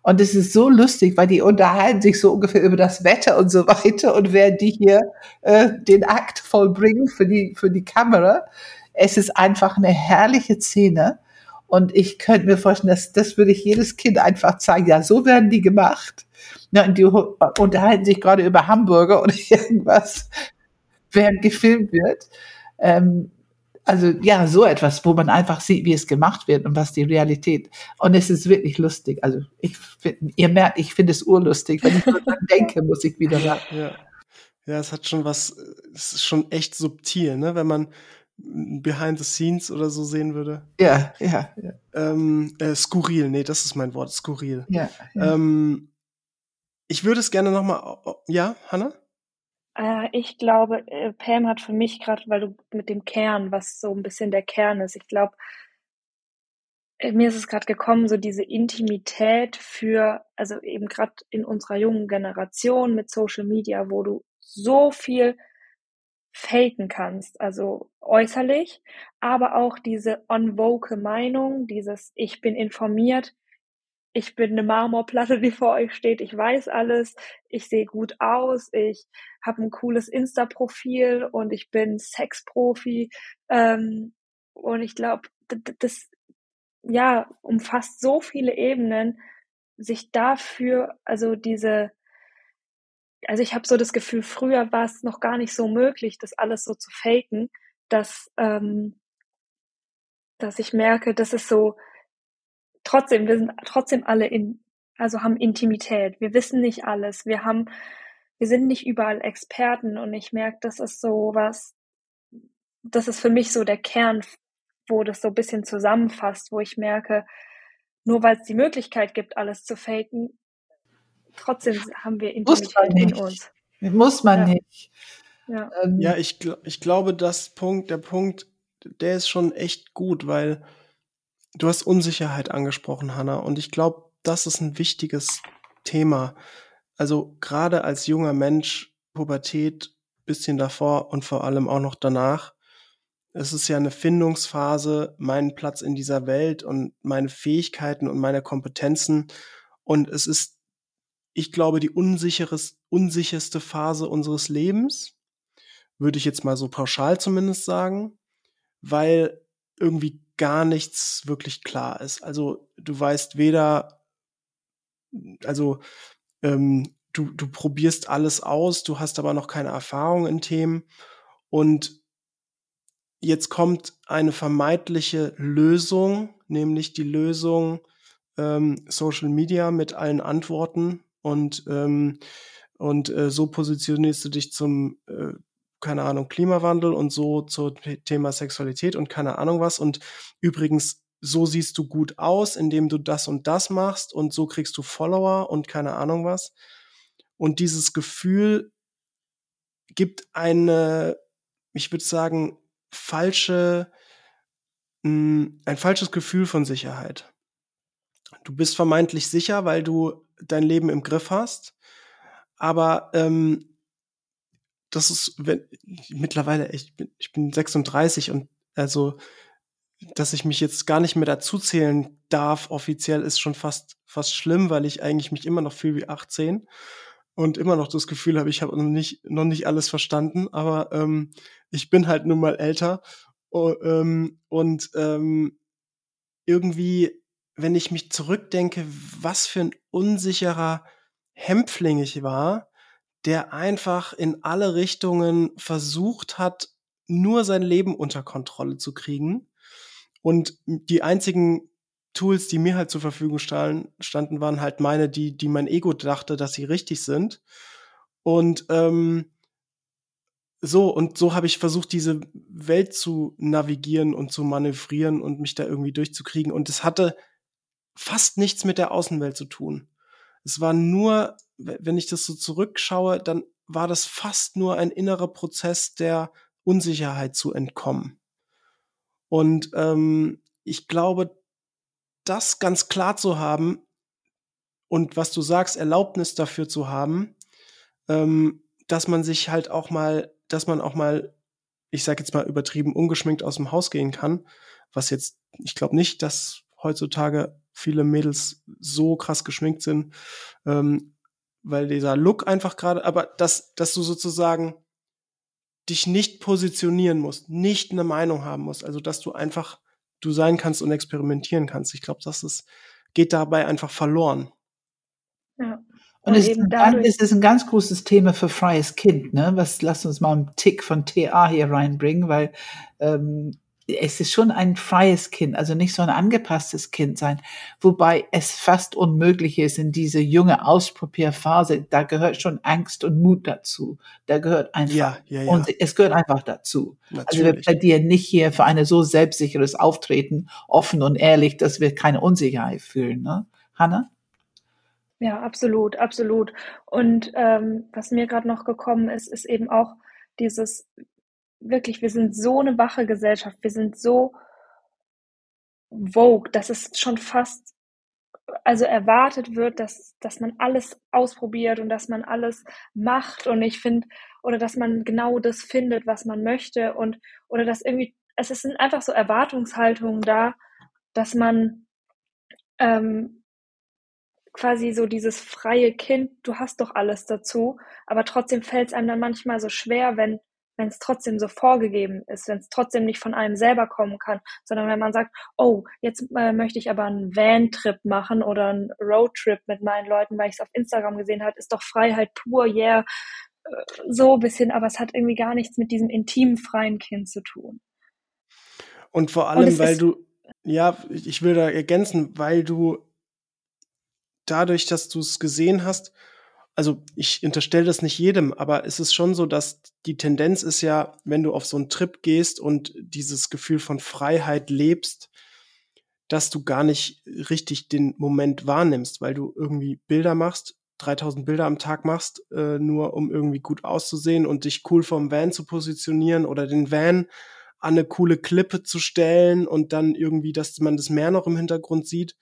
Und es ist so lustig, weil die unterhalten sich so ungefähr über das Wetter und so weiter. Und während die hier äh, den Akt vollbringen für die, für die Kamera, es ist einfach eine herrliche Szene. Und ich könnte mir vorstellen, dass das würde ich jedes Kind einfach zeigen. Ja, so werden die gemacht. Ja, und die unterhalten sich gerade über Hamburger oder irgendwas, während gefilmt wird. Ähm, also ja, so etwas, wo man einfach sieht, wie es gemacht wird und was die Realität. Und es ist wirklich lustig. Also ich find, ihr merkt, ich finde es urlustig. Wenn ich daran denke, muss ich wieder sagen. Ja. ja, es hat schon was, es ist schon echt subtil, ne? Wenn man Behind the Scenes oder so sehen würde. Ja, ja. ja. Ähm, äh, skurril, nee, das ist mein Wort, skurril. Ja. ja. Ähm, ich würde es gerne nochmal. Ja, Hanna? Äh, ich glaube, äh, Pam hat für mich gerade, weil du mit dem Kern, was so ein bisschen der Kern ist, ich glaube, äh, mir ist es gerade gekommen, so diese Intimität für, also eben gerade in unserer jungen Generation mit Social Media, wo du so viel faken kannst, also äußerlich, aber auch diese unvoke Meinung, dieses ich bin informiert, ich bin eine Marmorplatte, die vor euch steht, ich weiß alles, ich sehe gut aus, ich habe ein cooles Insta-Profil und ich bin Sexprofi ähm, und ich glaube, das ja umfasst so viele Ebenen, sich dafür, also diese also ich habe so das Gefühl, früher war es noch gar nicht so möglich, das alles so zu faken, dass, ähm, dass ich merke, dass es so trotzdem, wir sind trotzdem alle in, also haben Intimität. Wir wissen nicht alles. Wir haben, wir sind nicht überall Experten und ich merke, das ist so was, das ist für mich so der Kern, wo das so ein bisschen zusammenfasst, wo ich merke, nur weil es die Möglichkeit gibt, alles zu faken, trotzdem haben wir Intimität in uns. Muss man ja. nicht. Ja, ähm, ja ich, ich glaube, das Punkt, der Punkt, der ist schon echt gut, weil du hast Unsicherheit angesprochen, Hanna, und ich glaube, das ist ein wichtiges Thema. also gerade als junger Mensch, Pubertät, bisschen davor und vor allem auch noch danach, es ist ja eine Findungsphase, meinen Platz in dieser Welt und meine Fähigkeiten und meine Kompetenzen. Und es ist, ich glaube, die unsicheres, unsicherste Phase unseres Lebens, würde ich jetzt mal so pauschal zumindest sagen, weil irgendwie gar nichts wirklich klar ist. Also du weißt weder, also ähm, du, du probierst alles aus, du hast aber noch keine Erfahrung in Themen und jetzt kommt eine vermeintliche Lösung, nämlich die Lösung ähm, Social Media mit allen Antworten und ähm, und äh, so positionierst du dich zum äh, keine Ahnung Klimawandel und so zum Thema Sexualität und keine Ahnung was und übrigens so siehst du gut aus, indem du das und das machst und so kriegst du Follower und keine Ahnung was. Und dieses Gefühl gibt eine, ich würde sagen, falsche, hm, ein falsches Gefühl von Sicherheit. Du bist vermeintlich sicher, weil du dein Leben im Griff hast, aber ähm, das ist wenn, mittlerweile, ich bin, ich bin 36 und also, dass ich mich jetzt gar nicht mehr dazu zählen darf, offiziell, ist schon fast, fast schlimm, weil ich eigentlich mich immer noch fühle wie 18 und immer noch das Gefühl habe, ich habe noch nicht, noch nicht alles verstanden, aber ähm, ich bin halt nun mal älter. Oh, ähm, und ähm, irgendwie, wenn ich mich zurückdenke, was für ein unsicherer Hämpfling ich war, der einfach in alle Richtungen versucht hat, nur sein Leben unter Kontrolle zu kriegen. Und die einzigen Tools, die mir halt zur Verfügung standen, waren halt meine, die, die mein Ego dachte, dass sie richtig sind. Und ähm, so, und so habe ich versucht, diese Welt zu navigieren und zu manövrieren und mich da irgendwie durchzukriegen. Und es hatte fast nichts mit der Außenwelt zu tun. Es war nur, wenn ich das so zurückschaue, dann war das fast nur ein innerer Prozess der Unsicherheit zu entkommen. Und ähm, ich glaube, das ganz klar zu haben und was du sagst, Erlaubnis dafür zu haben, ähm, dass man sich halt auch mal, dass man auch mal, ich sag jetzt mal übertrieben, ungeschminkt aus dem Haus gehen kann, was jetzt, ich glaube nicht, dass heutzutage viele Mädels so krass geschminkt sind, ähm, weil dieser Look einfach gerade, aber dass, dass du sozusagen dich nicht positionieren musst, nicht eine Meinung haben musst, also dass du einfach du sein kannst und experimentieren kannst. Ich glaube, das ist, geht dabei einfach verloren. Ja. Und, es ist, dann ist es ein ganz großes Thema für freies Kind, ne? Was lass uns mal einen Tick von TA hier reinbringen, weil ähm, es ist schon ein freies Kind, also nicht so ein angepasstes Kind sein, wobei es fast unmöglich ist in diese junge Ausprobierphase. Da gehört schon Angst und Mut dazu. Da gehört einfach ja, ja, ja. und es gehört einfach dazu. Natürlich. Also wir plädieren nicht hier für ein so selbstsicheres Auftreten, offen und ehrlich, dass wir keine Unsicherheit fühlen. Ne? Hanna? Ja, absolut, absolut. Und ähm, was mir gerade noch gekommen ist, ist eben auch dieses, wirklich, wir sind so eine wache Gesellschaft, wir sind so vogue, dass es schon fast also erwartet wird, dass, dass man alles ausprobiert und dass man alles macht. Und ich finde, oder dass man genau das findet, was man möchte. Und oder dass irgendwie, es sind einfach so Erwartungshaltungen da, dass man ähm, quasi so dieses freie Kind, du hast doch alles dazu, aber trotzdem fällt es einem dann manchmal so schwer, wenn wenn es trotzdem so vorgegeben ist, wenn es trotzdem nicht von einem selber kommen kann, sondern wenn man sagt, oh, jetzt äh, möchte ich aber einen Van-Trip machen oder einen Roadtrip mit meinen Leuten, weil ich es auf Instagram gesehen habe, ist doch Freiheit pur, yeah, äh, so ein bisschen, aber es hat irgendwie gar nichts mit diesem intimen freien Kind zu tun. Und vor allem, Und weil du, ja, ich will da ergänzen, weil du dadurch, dass du es gesehen hast, also ich unterstelle das nicht jedem, aber es ist schon so, dass die Tendenz ist ja, wenn du auf so einen Trip gehst und dieses Gefühl von Freiheit lebst, dass du gar nicht richtig den Moment wahrnimmst, weil du irgendwie Bilder machst, 3000 Bilder am Tag machst, äh, nur um irgendwie gut auszusehen und dich cool vom Van zu positionieren oder den Van an eine coole Klippe zu stellen und dann irgendwie, dass man das Meer noch im Hintergrund sieht.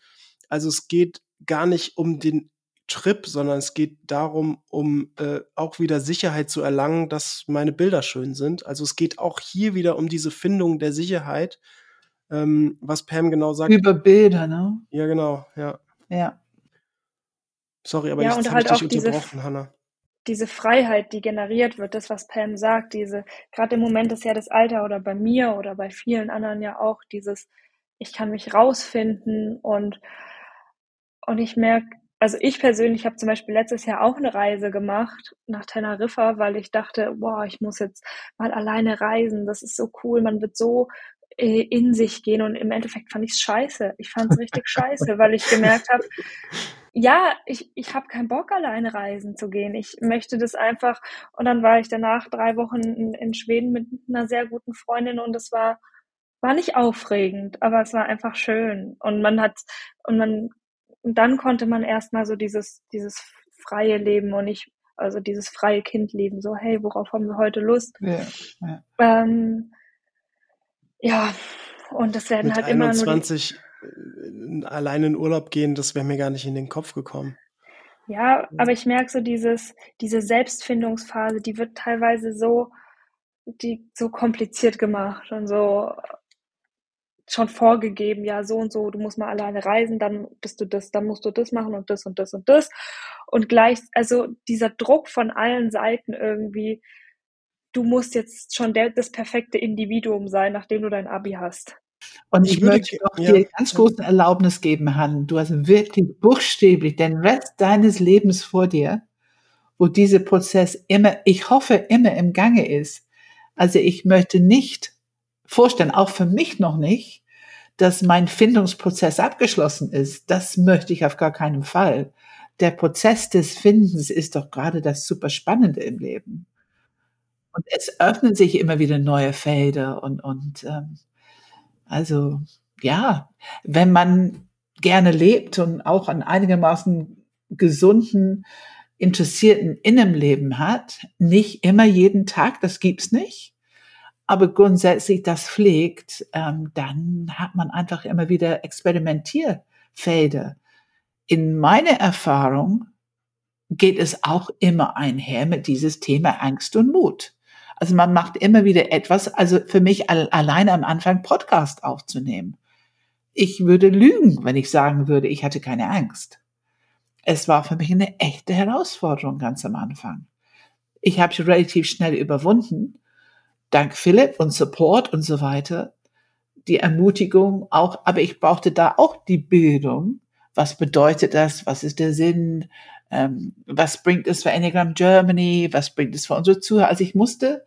Also es geht gar nicht um den Trip, sondern es geht darum, um äh, auch wieder Sicherheit zu erlangen, dass meine Bilder schön sind. Also es geht auch hier wieder um diese Findung der Sicherheit, ähm, was Pam genau sagt. Über Bilder, ne? Ja, genau, ja. Ja. Sorry, aber Ja, ich und halt dich auch diese- unterbrochen, Hannah. diese Freiheit, die generiert wird, das, was Pam sagt, diese, gerade im Moment ist ja das Alter oder bei mir oder bei vielen anderen ja auch dieses, ich kann mich rausfinden und, und ich merke, also ich persönlich habe zum Beispiel letztes Jahr auch eine Reise gemacht nach Teneriffa, weil ich dachte, boah, ich muss jetzt mal alleine reisen, das ist so cool, man wird so äh, in sich gehen und im Endeffekt fand ich es scheiße. Ich fand es richtig scheiße, weil ich gemerkt habe, ja, ich, ich habe keinen Bock, alleine reisen zu gehen. Ich möchte das einfach. Und dann war ich danach drei Wochen in, in Schweden mit einer sehr guten Freundin und es war, war nicht aufregend, aber es war einfach schön. Und man hat, und man, und dann konnte man erstmal so dieses, dieses freie Leben und nicht, also dieses freie Kindleben, so, hey, worauf haben wir heute Lust? ja. ja. Ähm, ja, und das werden Mit halt immer nur die, 21 äh, alleine in Urlaub gehen, das wäre mir gar nicht in den Kopf gekommen. Ja, aber ich merke so dieses, diese Selbstfindungsphase, die wird teilweise so, die so kompliziert gemacht und so schon vorgegeben, ja, so und so, du musst mal alleine reisen, dann bist du das, dann musst du das machen und das und das und das. Und gleich, also dieser Druck von allen Seiten irgendwie, du musst jetzt schon der, das perfekte Individuum sein, nachdem du dein Abi hast. Und Ich ich, würde möchte doch ja. dir ganz große Erlaubnis geben, Han. Du hast wirklich buchstäblich den Rest deines Lebens vor dir, wo dieser Prozess immer, ich hoffe, immer im Gange ist. Also ich möchte nicht vorstellen, auch für mich noch nicht, dass mein Findungsprozess abgeschlossen ist. Das möchte ich auf gar keinen Fall. Der Prozess des Findens ist doch gerade das super Spannende im Leben. Und es öffnen sich immer wieder neue Felder und, und ähm, also ja, wenn man gerne lebt und auch einen einigermaßen gesunden, interessierten Innenleben hat, nicht immer jeden Tag, das gibt's nicht, aber grundsätzlich das pflegt, ähm, dann hat man einfach immer wieder Experimentierfelder. In meiner Erfahrung geht es auch immer einher mit dieses Thema Angst und Mut. Also man macht immer wieder etwas, also für mich al alleine am Anfang Podcast aufzunehmen. Ich würde lügen, wenn ich sagen würde, ich hatte keine Angst. Es war für mich eine echte Herausforderung ganz am Anfang. Ich habe sie relativ schnell überwunden, dank Philipp und Support und so weiter. Die Ermutigung auch, aber ich brauchte da auch die Bildung. Was bedeutet das? Was ist der Sinn? Ähm, was bringt es für Enneagram Germany? Was bringt es für unsere Zuhörer? Also ich musste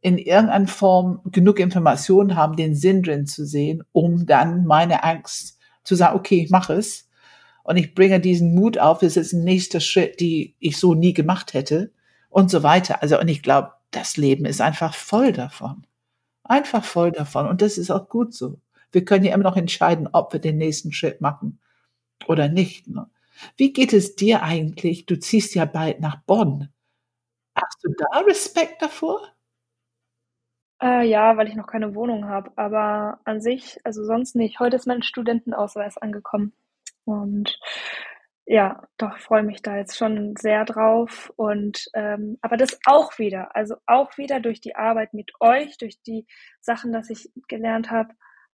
in irgendeiner Form genug Informationen haben, den Sinn drin zu sehen, um dann meine Angst zu sagen, okay, ich mache es. Und ich bringe diesen Mut auf, es ist ein nächster Schritt, die ich so nie gemacht hätte und so weiter. Also, und ich glaube, das Leben ist einfach voll davon. Einfach voll davon. Und das ist auch gut so. Wir können ja immer noch entscheiden, ob wir den nächsten Schritt machen oder nicht. Ne? Wie geht es dir eigentlich? Du ziehst ja bald nach Bonn. Hast du da Respekt davor? Äh, ja, weil ich noch keine Wohnung habe, aber an sich, also sonst nicht. Heute ist mein Studentenausweis angekommen und ja, doch freue mich da jetzt schon sehr drauf und ähm, aber das auch wieder, also auch wieder durch die Arbeit mit euch, durch die Sachen, dass ich gelernt habe,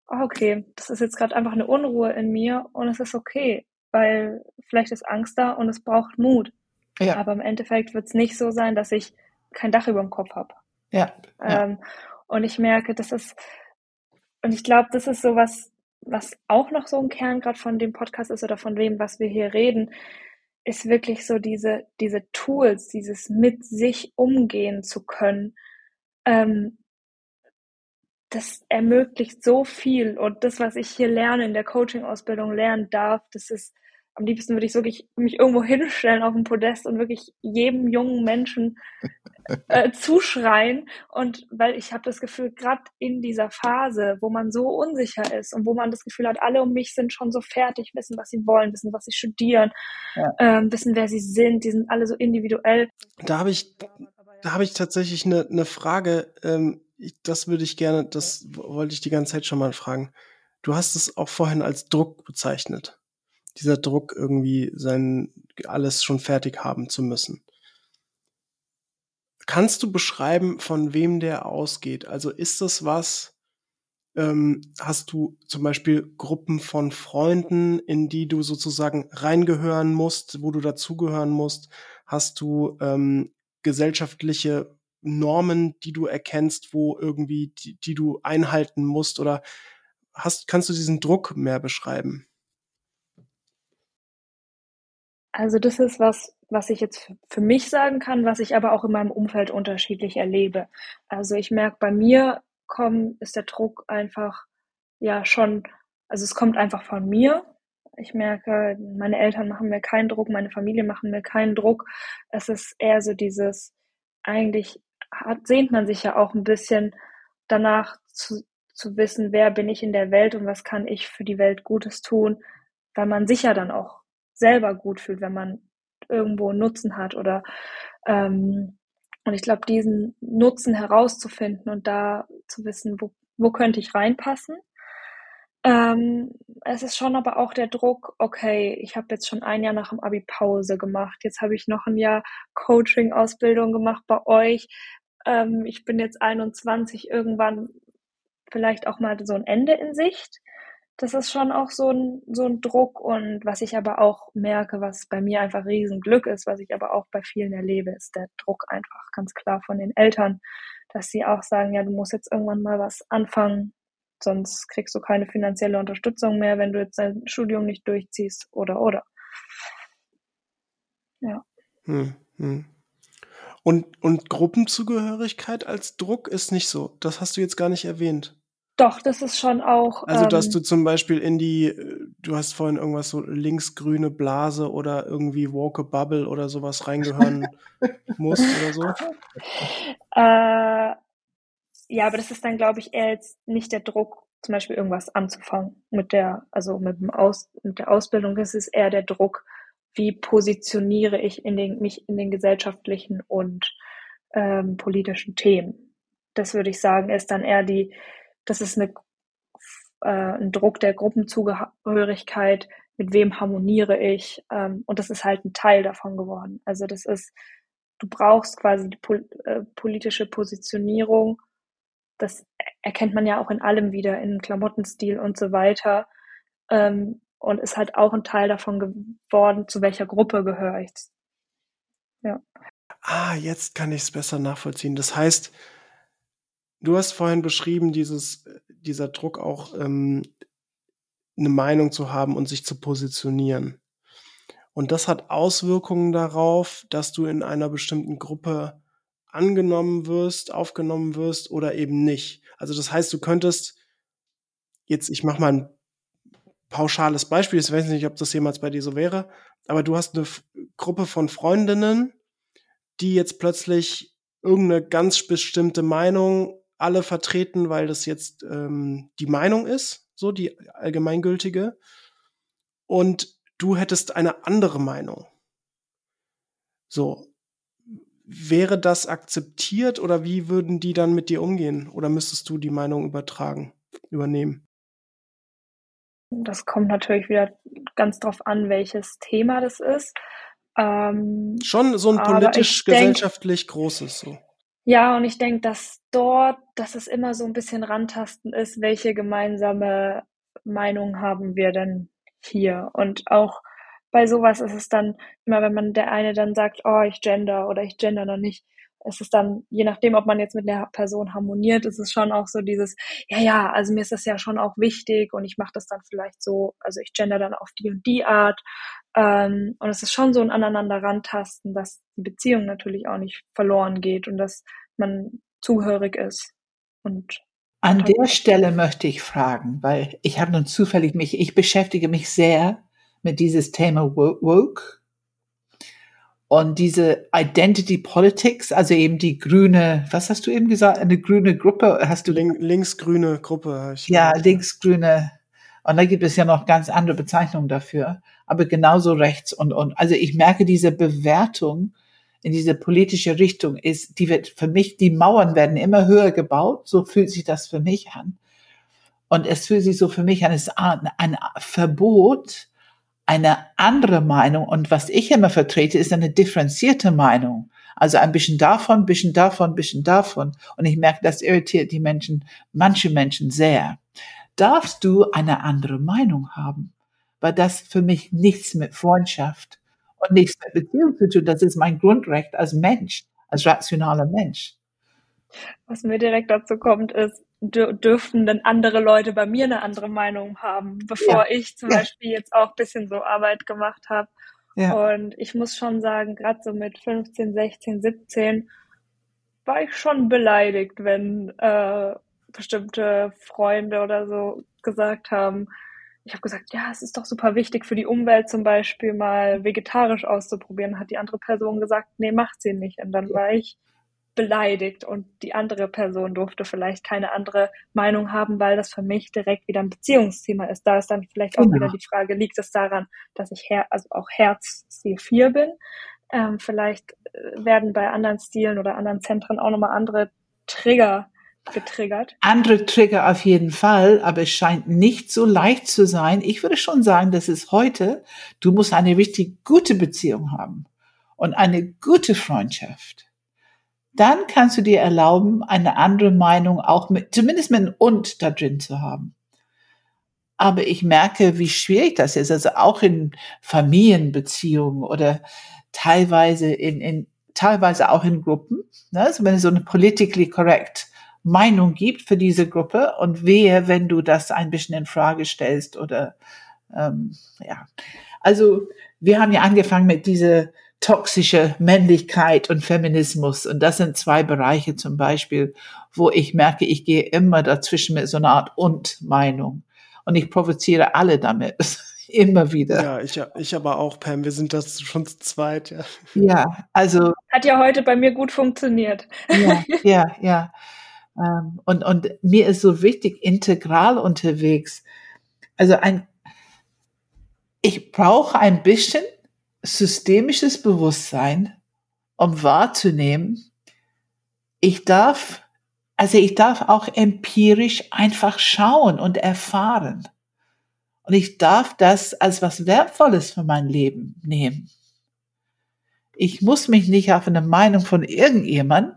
oh, okay, das ist jetzt gerade einfach eine Unruhe in mir und es ist okay, weil vielleicht ist Angst da und es braucht Mut. Ja, Aber im Endeffekt wird es nicht so sein, dass ich kein Dach über dem Kopf habe. ja, ja. Ähm, und ich merke, das ist, und ich glaube, das ist sowas, was auch noch so ein Kern gerade von dem Podcast ist oder von dem, was wir hier reden, ist wirklich so diese, diese Tools, dieses mit sich umgehen zu können. Ähm, das ermöglicht so viel und das, was ich hier lerne, in der Coaching-Ausbildung lernen darf, das ist, am liebsten würde ich wirklich mich irgendwo hinstellen auf dem Podest und wirklich jedem jungen Menschen äh, zuschreien. Und weil ich habe das Gefühl, gerade in dieser Phase, wo man so unsicher ist und wo man das Gefühl hat, alle um mich sind schon so fertig, wissen, was sie wollen, wissen, was sie studieren, Ja. ähm, wissen, wer sie sind, die sind alle so individuell. Da habe ich, da habe ich tatsächlich eine, eine Frage. Ähm, ich, das würde ich gerne, das wollte ich die ganze Zeit schon mal fragen. Du hast es auch vorhin als Druck bezeichnet. Dieser Druck, irgendwie seinen alles schon fertig haben zu müssen. Kannst du beschreiben, von wem der ausgeht? Also ist das was, ähm, hast du zum Beispiel Gruppen von Freunden, in die du sozusagen reingehören musst, wo du dazugehören musst? Hast du ähm, gesellschaftliche Normen, die du erkennst, wo irgendwie, die, die du einhalten musst? Oder hast, kannst du diesen Druck mehr beschreiben? Also das ist was, was ich jetzt für mich sagen kann, was ich aber auch in meinem Umfeld unterschiedlich erlebe. Also ich merke bei mir kommen, ist der Druck einfach ja schon, also es kommt einfach von mir. Ich merke, meine Eltern machen mir keinen Druck, meine Familie machen mir keinen Druck. Es ist eher so dieses, eigentlich hat, sehnt man sich ja auch ein bisschen danach zu, zu wissen, wer bin ich in der Welt und was kann ich für die Welt Gutes tun, weil man sich ja dann auch selber gut fühlt, wenn man irgendwo Nutzen hat oder ähm, und ich glaube, diesen Nutzen herauszufinden und da zu wissen, wo, wo könnte ich reinpassen. Ähm, es ist schon aber auch der Druck, okay, ich habe jetzt schon ein Jahr nach dem Abi Pause gemacht, jetzt habe ich noch ein Jahr Coaching-Ausbildung gemacht bei euch. Ähm, ich bin jetzt 21, irgendwann vielleicht auch mal so ein Ende in Sicht das ist schon auch so ein, so ein Druck und was ich aber auch merke, was bei mir einfach Riesenglück ist, was ich aber auch bei vielen erlebe, ist der Druck einfach ganz klar von den Eltern, dass sie auch sagen, ja, du musst jetzt irgendwann mal was anfangen, sonst kriegst du keine finanzielle Unterstützung mehr, wenn du jetzt dein Studium nicht durchziehst oder oder. Ja. Hm, hm. Und, und Gruppenzugehörigkeit als Druck ist nicht so. Das hast du jetzt gar nicht erwähnt. Doch, das ist schon auch. Also, dass ähm, du zum Beispiel in die, äh, du hast vorhin irgendwas so linksgrüne Blase oder irgendwie Woke Bubble oder sowas reingehören musst oder so? Äh, ja, aber das ist dann, glaube ich, eher jetzt nicht der Druck, zum Beispiel irgendwas anzufangen mit der, also mit dem Aus, mit der Ausbildung. Das ist eher der Druck, wie positioniere ich in den, mich in den gesellschaftlichen und ähm, politischen Themen. Das würde ich sagen, ist dann eher die, das ist eine, äh, ein Druck der Gruppenzugehörigkeit, mit wem harmoniere ich. Ähm, und das ist halt ein Teil davon geworden. Also das ist, du brauchst quasi die pol äh, politische Positionierung. Das erkennt man ja auch in allem wieder, in Klamottenstil und so weiter. Ähm, und ist halt auch ein Teil davon geworden, zu welcher Gruppe gehöre ich. Ja. Ah, jetzt kann ich es besser nachvollziehen. Das heißt, Du hast vorhin beschrieben, dieses, dieser Druck auch ähm, eine Meinung zu haben und sich zu positionieren. Und das hat Auswirkungen darauf, dass du in einer bestimmten Gruppe angenommen wirst, aufgenommen wirst oder eben nicht. Also das heißt, du könntest jetzt, ich mache mal ein pauschales Beispiel, ich weiß nicht, ob das jemals bei dir so wäre, aber du hast eine Gruppe von Freundinnen, die jetzt plötzlich irgendeine ganz bestimmte Meinung alle vertreten, weil das jetzt ähm, die Meinung ist, so die allgemeingültige. Und du hättest eine andere Meinung. So. Wäre das akzeptiert oder wie würden die dann mit dir umgehen? Oder müsstest du die Meinung übertragen, übernehmen? Das kommt natürlich wieder ganz drauf an, welches Thema das ist. Ähm, Schon so ein politisch-gesellschaftlich großes so. Ja, und ich denke, dass dort, dass es immer so ein bisschen rantasten ist, welche gemeinsame Meinung haben wir denn hier? Und auch bei sowas ist es dann immer, wenn man der eine dann sagt, oh, ich gender oder ich gender noch nicht, ist es dann, je nachdem, ob man jetzt mit der Person harmoniert, ist es schon auch so dieses, ja, ja, also mir ist das ja schon auch wichtig und ich mache das dann vielleicht so, also ich gender dann auf die und die Art. Ähm, und es ist schon so ein aneinander rantasten, dass die Beziehung natürlich auch nicht verloren geht und dass man zuhörig ist. Und an der Stelle möchte ich fragen, weil ich habe nun zufällig mich, ich beschäftige mich sehr mit dieses Thema woke und diese Identity Politics, also eben die grüne, was hast du eben gesagt, eine grüne Gruppe, hast du? Link, linksgrüne Gruppe. ja, linksgrüne. Und da gibt es ja noch ganz andere Bezeichnungen dafür, aber genauso rechts und, und, also ich merke diese Bewertung, in diese politische Richtung ist, die wird für mich, die Mauern werden immer höher gebaut, so fühlt sich das für mich an. Und es fühlt sich so für mich an, es ist ein Verbot eine andere Meinung. Und was ich immer vertrete, ist eine differenzierte Meinung. Also ein bisschen davon, bisschen davon, bisschen davon. Und ich merke, das irritiert die Menschen, manche Menschen sehr. Darfst du eine andere Meinung haben? Weil das für mich nichts mit Freundschaft und nichts mit Beziehung zu tun. Das ist mein Grundrecht als Mensch, als rationaler Mensch. Was mir direkt dazu kommt, ist, dürften denn andere Leute bei mir eine andere Meinung haben, bevor ja. ich zum ja. Beispiel jetzt auch bisschen so Arbeit gemacht habe. Ja. Und ich muss schon sagen, gerade so mit 15, 16, 17 war ich schon beleidigt, wenn äh, bestimmte Freunde oder so gesagt haben, ich habe gesagt, ja, es ist doch super wichtig für die Umwelt zum Beispiel mal vegetarisch auszuprobieren. Hat die andere Person gesagt, nee, macht sie nicht. Und dann war ich beleidigt und die andere Person durfte vielleicht keine andere Meinung haben, weil das für mich direkt wieder ein Beziehungsthema ist. Da ist dann vielleicht auch genau. wieder die Frage, liegt es daran, dass ich her also auch Herz C4 bin? Ähm, vielleicht äh, werden bei anderen Stilen oder anderen Zentren auch nochmal andere Trigger getriggert. Andere Trigger auf jeden Fall, aber es scheint nicht so leicht zu sein. Ich würde schon sagen, dass es heute, du musst eine richtig gute Beziehung haben und eine gute Freundschaft dann kannst du dir erlauben, eine andere Meinung auch mit, zumindest mit einem Und da drin zu haben. Aber ich merke, wie schwierig das ist. Also auch in Familienbeziehungen oder teilweise in, in teilweise auch in Gruppen. Ne? Also wenn es so eine politically correct Meinung gibt für diese Gruppe und wehe, wenn du das ein bisschen in Frage stellst oder ähm, ja. Also wir haben ja angefangen mit dieser toxische Männlichkeit und Feminismus. Und das sind zwei Bereiche zum Beispiel, wo ich merke, ich gehe immer dazwischen mit so einer Art Und-Meinung. Und ich provoziere alle damit. immer wieder. Ja, ich, ich aber auch, Pam. Wir sind das schon zu zweit, ja. Ja, also. Hat ja heute bei mir gut funktioniert. Ja, ja, ja. Ähm, und, und mir ist so wichtig, integral unterwegs. Also ein, ich brauche ein bisschen systemisches Bewusstsein, um wahrzunehmen, ich darf, also ich darf auch empirisch einfach schauen und erfahren. Und ich darf das als was Wertvolles für mein Leben nehmen. Ich muss mich nicht auf eine Meinung von irgendjemand,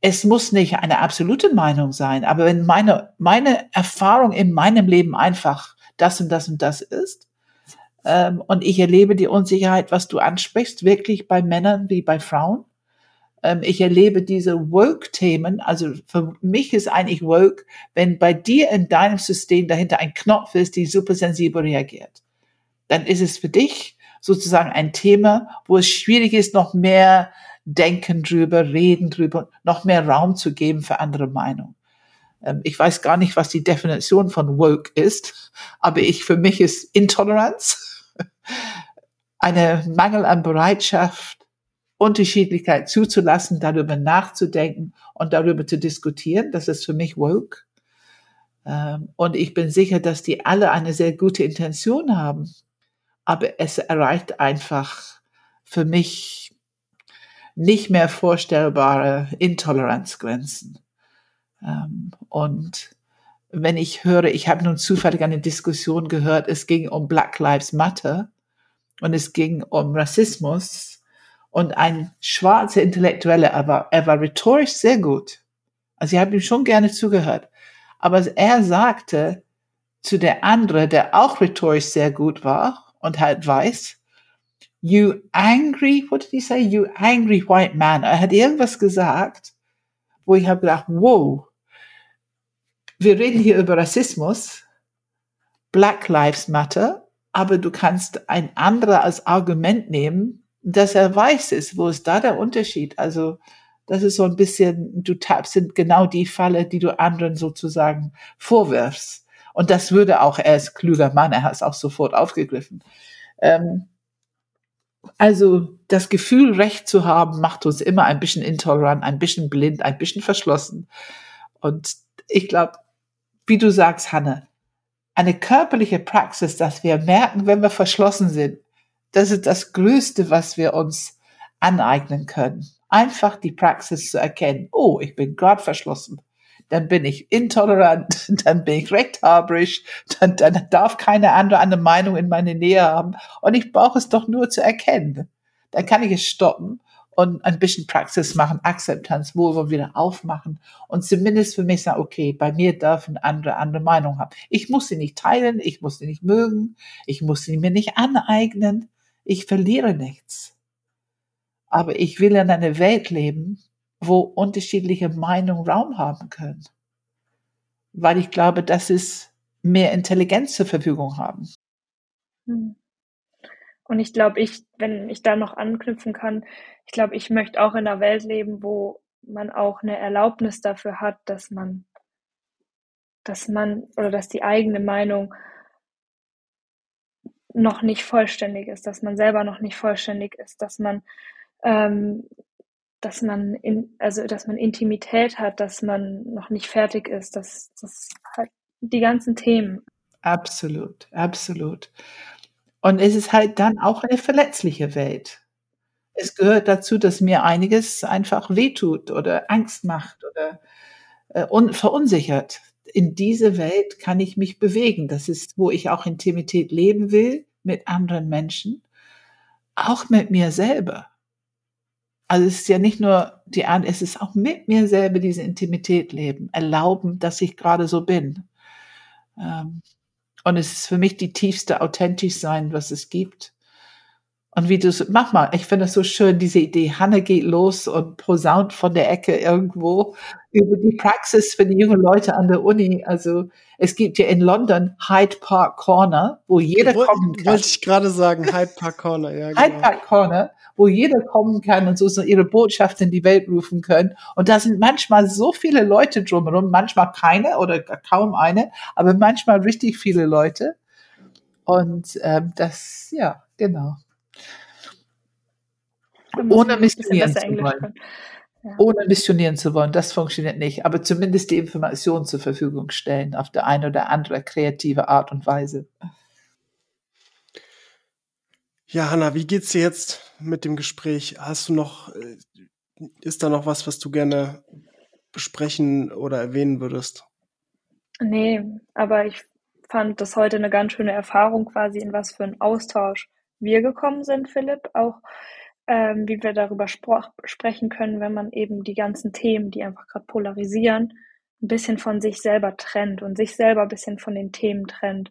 es muss nicht eine absolute Meinung sein, aber wenn meine, meine Erfahrung in meinem Leben einfach das und das und das ist, ähm, und ich erlebe die Unsicherheit, was du ansprichst, wirklich bei Männern wie bei Frauen. Ähm, ich erlebe diese Woke-Themen. Also für mich ist eigentlich Woke, wenn bei dir in deinem System dahinter ein Knopf ist, die super sensibel reagiert. Dann ist es für dich sozusagen ein Thema, wo es schwierig ist, noch mehr denken drüber, reden drüber, noch mehr Raum zu geben für andere Meinungen. Ähm, ich weiß gar nicht, was die Definition von woke ist, aber ich, für mich ist Intoleranz eine Mangel an Bereitschaft, Unterschiedlichkeit zuzulassen, darüber nachzudenken und darüber zu diskutieren. Das ist für mich woke. Ähm, und ich bin sicher, dass die alle eine sehr gute Intention haben. Aber es erreicht einfach für mich nicht mehr vorstellbare Intoleranzgrenzen. Ähm, und wenn ich höre, ich habe nun zufällig eine Diskussion gehört, es ging um Black Lives Matter und es ging um Rassismus und ein schwarzer Intellektueller, er war, er war rhetorisch sehr gut. Also ich habe ihm schon gerne zugehört. Aber er sagte zu der andere, der auch rhetorisch sehr gut war und halt weiß, you angry, what did he say? You angry white man. Er hat irgendwas gesagt, wo ich habe gedacht, wow, wir reden hier über Rassismus, Black Lives Matter, aber du kannst ein anderer als Argument nehmen, dass er weiß ist. Wo ist da der Unterschied? Also, das ist so ein bisschen, du tappst in genau die Falle, die du anderen sozusagen vorwirfst. Und das würde auch, er ist kluger Mann, er hat es auch sofort aufgegriffen. Ähm, also das Gefühl, Recht zu haben, macht uns immer ein bisschen intolerant, ein bisschen blind, ein bisschen verschlossen. Und ich glaube, wie du sagst, Hanne, eine körperliche Praxis, dass wir merken, wenn wir verschlossen sind, das ist das Größte, was wir uns aneignen können. Einfach die Praxis zu erkennen, oh, ich bin gerade verschlossen. dann bin ich intolerant, dann bin ich rechthaberisch, dann, dann darf keine andere eine Meinung in meine Nähe haben. Und ich brauche es doch nur zu erkennen. Dann kann ich es stoppen und ein bisschen Praxis machen, Akzeptanz, wo wir wieder aufmachen und zumindest für mich sagen, okay, bei mir dürfen andere andere Meinung haben. Ich muss sie nicht teilen, ich muss sie nicht mögen, ich muss sie mir nicht aneignen, ich verliere nichts. Aber ich will in einer Welt leben, wo unterschiedliche Meinungen Raum haben können. Weil ich glaube, dass es mehr Intelligenz zur Verfügung haben. Hm. Und ich glaube, ich, wenn ich da noch anknüpfen kann, ich glaube, ich möchte auch in einer Welt leben, wo man auch eine Erlaubnis dafür hat, dass man, dass man oder dass die eigene Meinung noch nicht vollständig ist, dass man selber noch nicht vollständig ist, dass man ähm, dass man in, also dass man Intimität hat, dass man noch nicht fertig ist, dass das halt die ganzen Themen. Absolut, absolut. Und es ist halt dann auch eine verletzliche Welt. Es gehört dazu, dass mir einiges einfach wehtut oder Angst macht oder äh, verunsichert. In diese Welt kann ich mich bewegen. Das ist, wo ich auch Intimität leben will mit anderen Menschen, auch mit mir selber. Also es ist ja nicht nur die Art, es ist auch mit mir selber diese Intimität leben, erlauben, dass ich gerade so bin. Ähm, und es ist für mich die tiefste authentisch sein, was es gibt. Und wie du es, mach mal, ich finde es so schön, diese Idee, Hanne geht los und posaunt von der Ecke irgendwo über die Praxis für die jungen Leute an der Uni. Also es gibt ja in London Hyde Park Corner, wo jeder Woll, kommen kann. Wollte ich gerade sagen, Hyde Park Corner, ja. Genau. Hyde Park Corner, wo jeder kommen kann und so, so ihre Botschaft in die Welt rufen können. Und da sind manchmal so viele Leute drumherum, manchmal keine oder kaum eine, aber manchmal richtig viele Leute. Und ähm, das, ja, genau ohne missionieren zu wollen. Ja. Ohne missionieren zu wollen, das funktioniert nicht. Aber zumindest die Informationen zur Verfügung stellen auf der eine oder andere kreative Art und Weise. Ja, Hanna, wie geht's dir jetzt mit dem Gespräch? Hast du noch, äh, ist da noch was, was du gerne besprechen oder erwähnen würdest? Nee, aber ich fand das heute eine ganz schöne Erfahrung quasi, in was für einen Austausch wir gekommen sind, Philipp. Auch ähm, wie wir darüber sprechen können, wenn man eben die ganzen Themen, die einfach gerade polarisieren, ein bisschen von sich selber trennt und sich selber ein bisschen von den Themen trennt.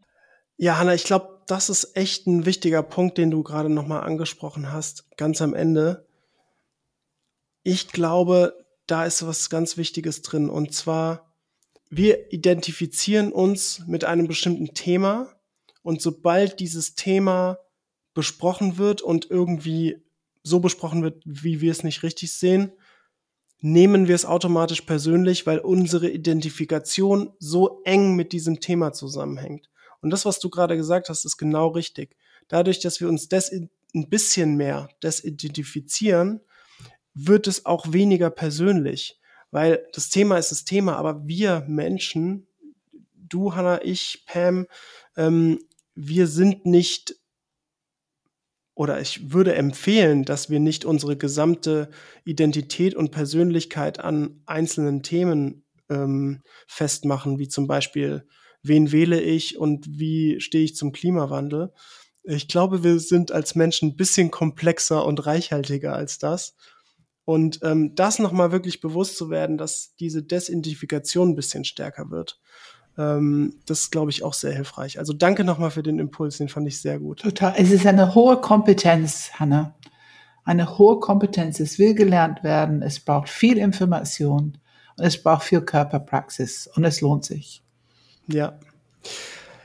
Ja, Hanna, ich glaube, das ist echt ein wichtiger Punkt, den du gerade nochmal angesprochen hast, ganz am Ende. Ich glaube, da ist was ganz Wichtiges drin. Und zwar, wir identifizieren uns mit einem bestimmten Thema. Und sobald dieses Thema besprochen wird und irgendwie so besprochen wird, wie wir es nicht richtig sehen, nehmen wir es automatisch persönlich, weil unsere Identifikation so eng mit diesem Thema zusammenhängt. Und das, was du gerade gesagt hast, ist genau richtig. Dadurch, dass wir uns das ein bisschen mehr desidentifizieren, wird es auch weniger persönlich, weil das Thema ist das Thema, aber wir Menschen, du, Hannah, ich, Pam, ähm, wir sind nicht oder ich würde empfehlen, dass wir nicht unsere gesamte Identität und Persönlichkeit an einzelnen Themen ähm, festmachen, wie zum Beispiel, wen wähle ich und wie stehe ich zum Klimawandel. Ich glaube, wir sind als Menschen ein bisschen komplexer und reichhaltiger als das. Und ähm, das nochmal wirklich bewusst zu werden, dass diese Desidentifikation ein bisschen stärker wird. Ähm, das glaube ich, auch sehr hilfreich. Also danke nochmal für den Impuls, den fand ich sehr gut. Total. Es ist eine hohe Kompetenz, Hanna. Eine hohe Kompetenz. Es will gelernt werden. Es braucht viel Information und es braucht viel Körperpraxis und es lohnt sich. Ja.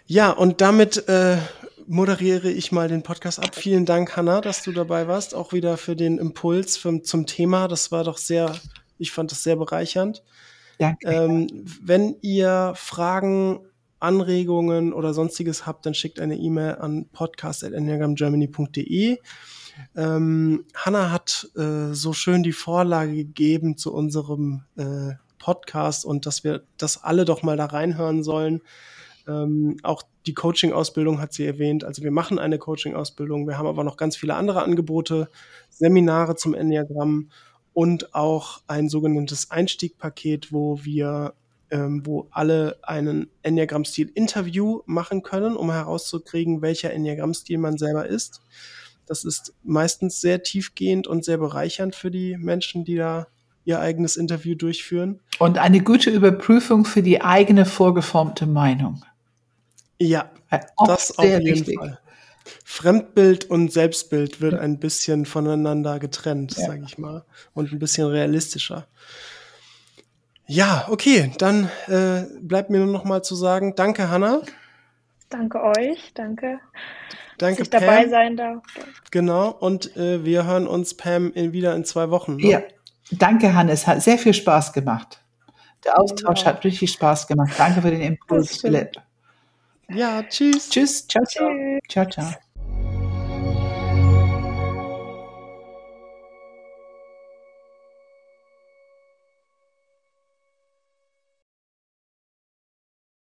Ja, und damit äh, moderiere ich mal den Podcast ab. Vielen Dank, Hanna, dass du dabei warst. Auch wieder für den Impuls für, zum Thema. Das war doch sehr, ich fand das sehr bereichernd. Danke. Ähm, wenn ihr Fragen, Anregungen oder sonstiges habt, dann schickt eine E-Mail an podcast.enneagramgermany.de. Ähm, Hanna hat äh, so schön die Vorlage gegeben zu unserem äh, Podcast und dass wir das alle doch mal da reinhören sollen. Ähm, auch die Coaching-Ausbildung hat sie erwähnt. Also wir machen eine Coaching-Ausbildung. Wir haben aber noch ganz viele andere Angebote, Seminare zum Enneagramm und auch ein sogenanntes Einstiegpaket, wo wir ähm, wo alle einen Enneagramm-Stil-Interview machen können, um herauszukriegen, welcher Enneagramm-Stil man selber ist. Das ist meistens sehr tiefgehend und sehr bereichernd für die Menschen, die da ihr eigenes Interview durchführen. Und eine gute Überprüfung für die eigene vorgeformte Meinung. Ja, Auch das auf sehr jeden wichtig. Fall. Fremdbild und Selbstbild wird ein bisschen voneinander getrennt, Ja. sage ich mal, und ein bisschen realistischer. Ja, okay, dann äh, bleibt mir nur noch mal zu sagen, danke Hanna, Danke euch, danke, danke dass ich dabei Pam, sein darf. genau, und äh, wir hören uns Pam in, wieder in zwei Wochen. Ne? Ja, danke Hannes, hat sehr viel Spaß gemacht. Der Austausch Ja. hat richtig Spaß gemacht. Danke für den Impuls. Philipp. ja tschüss. Tschüss, ciao, ciao. Tschüss. Ciao, ciao.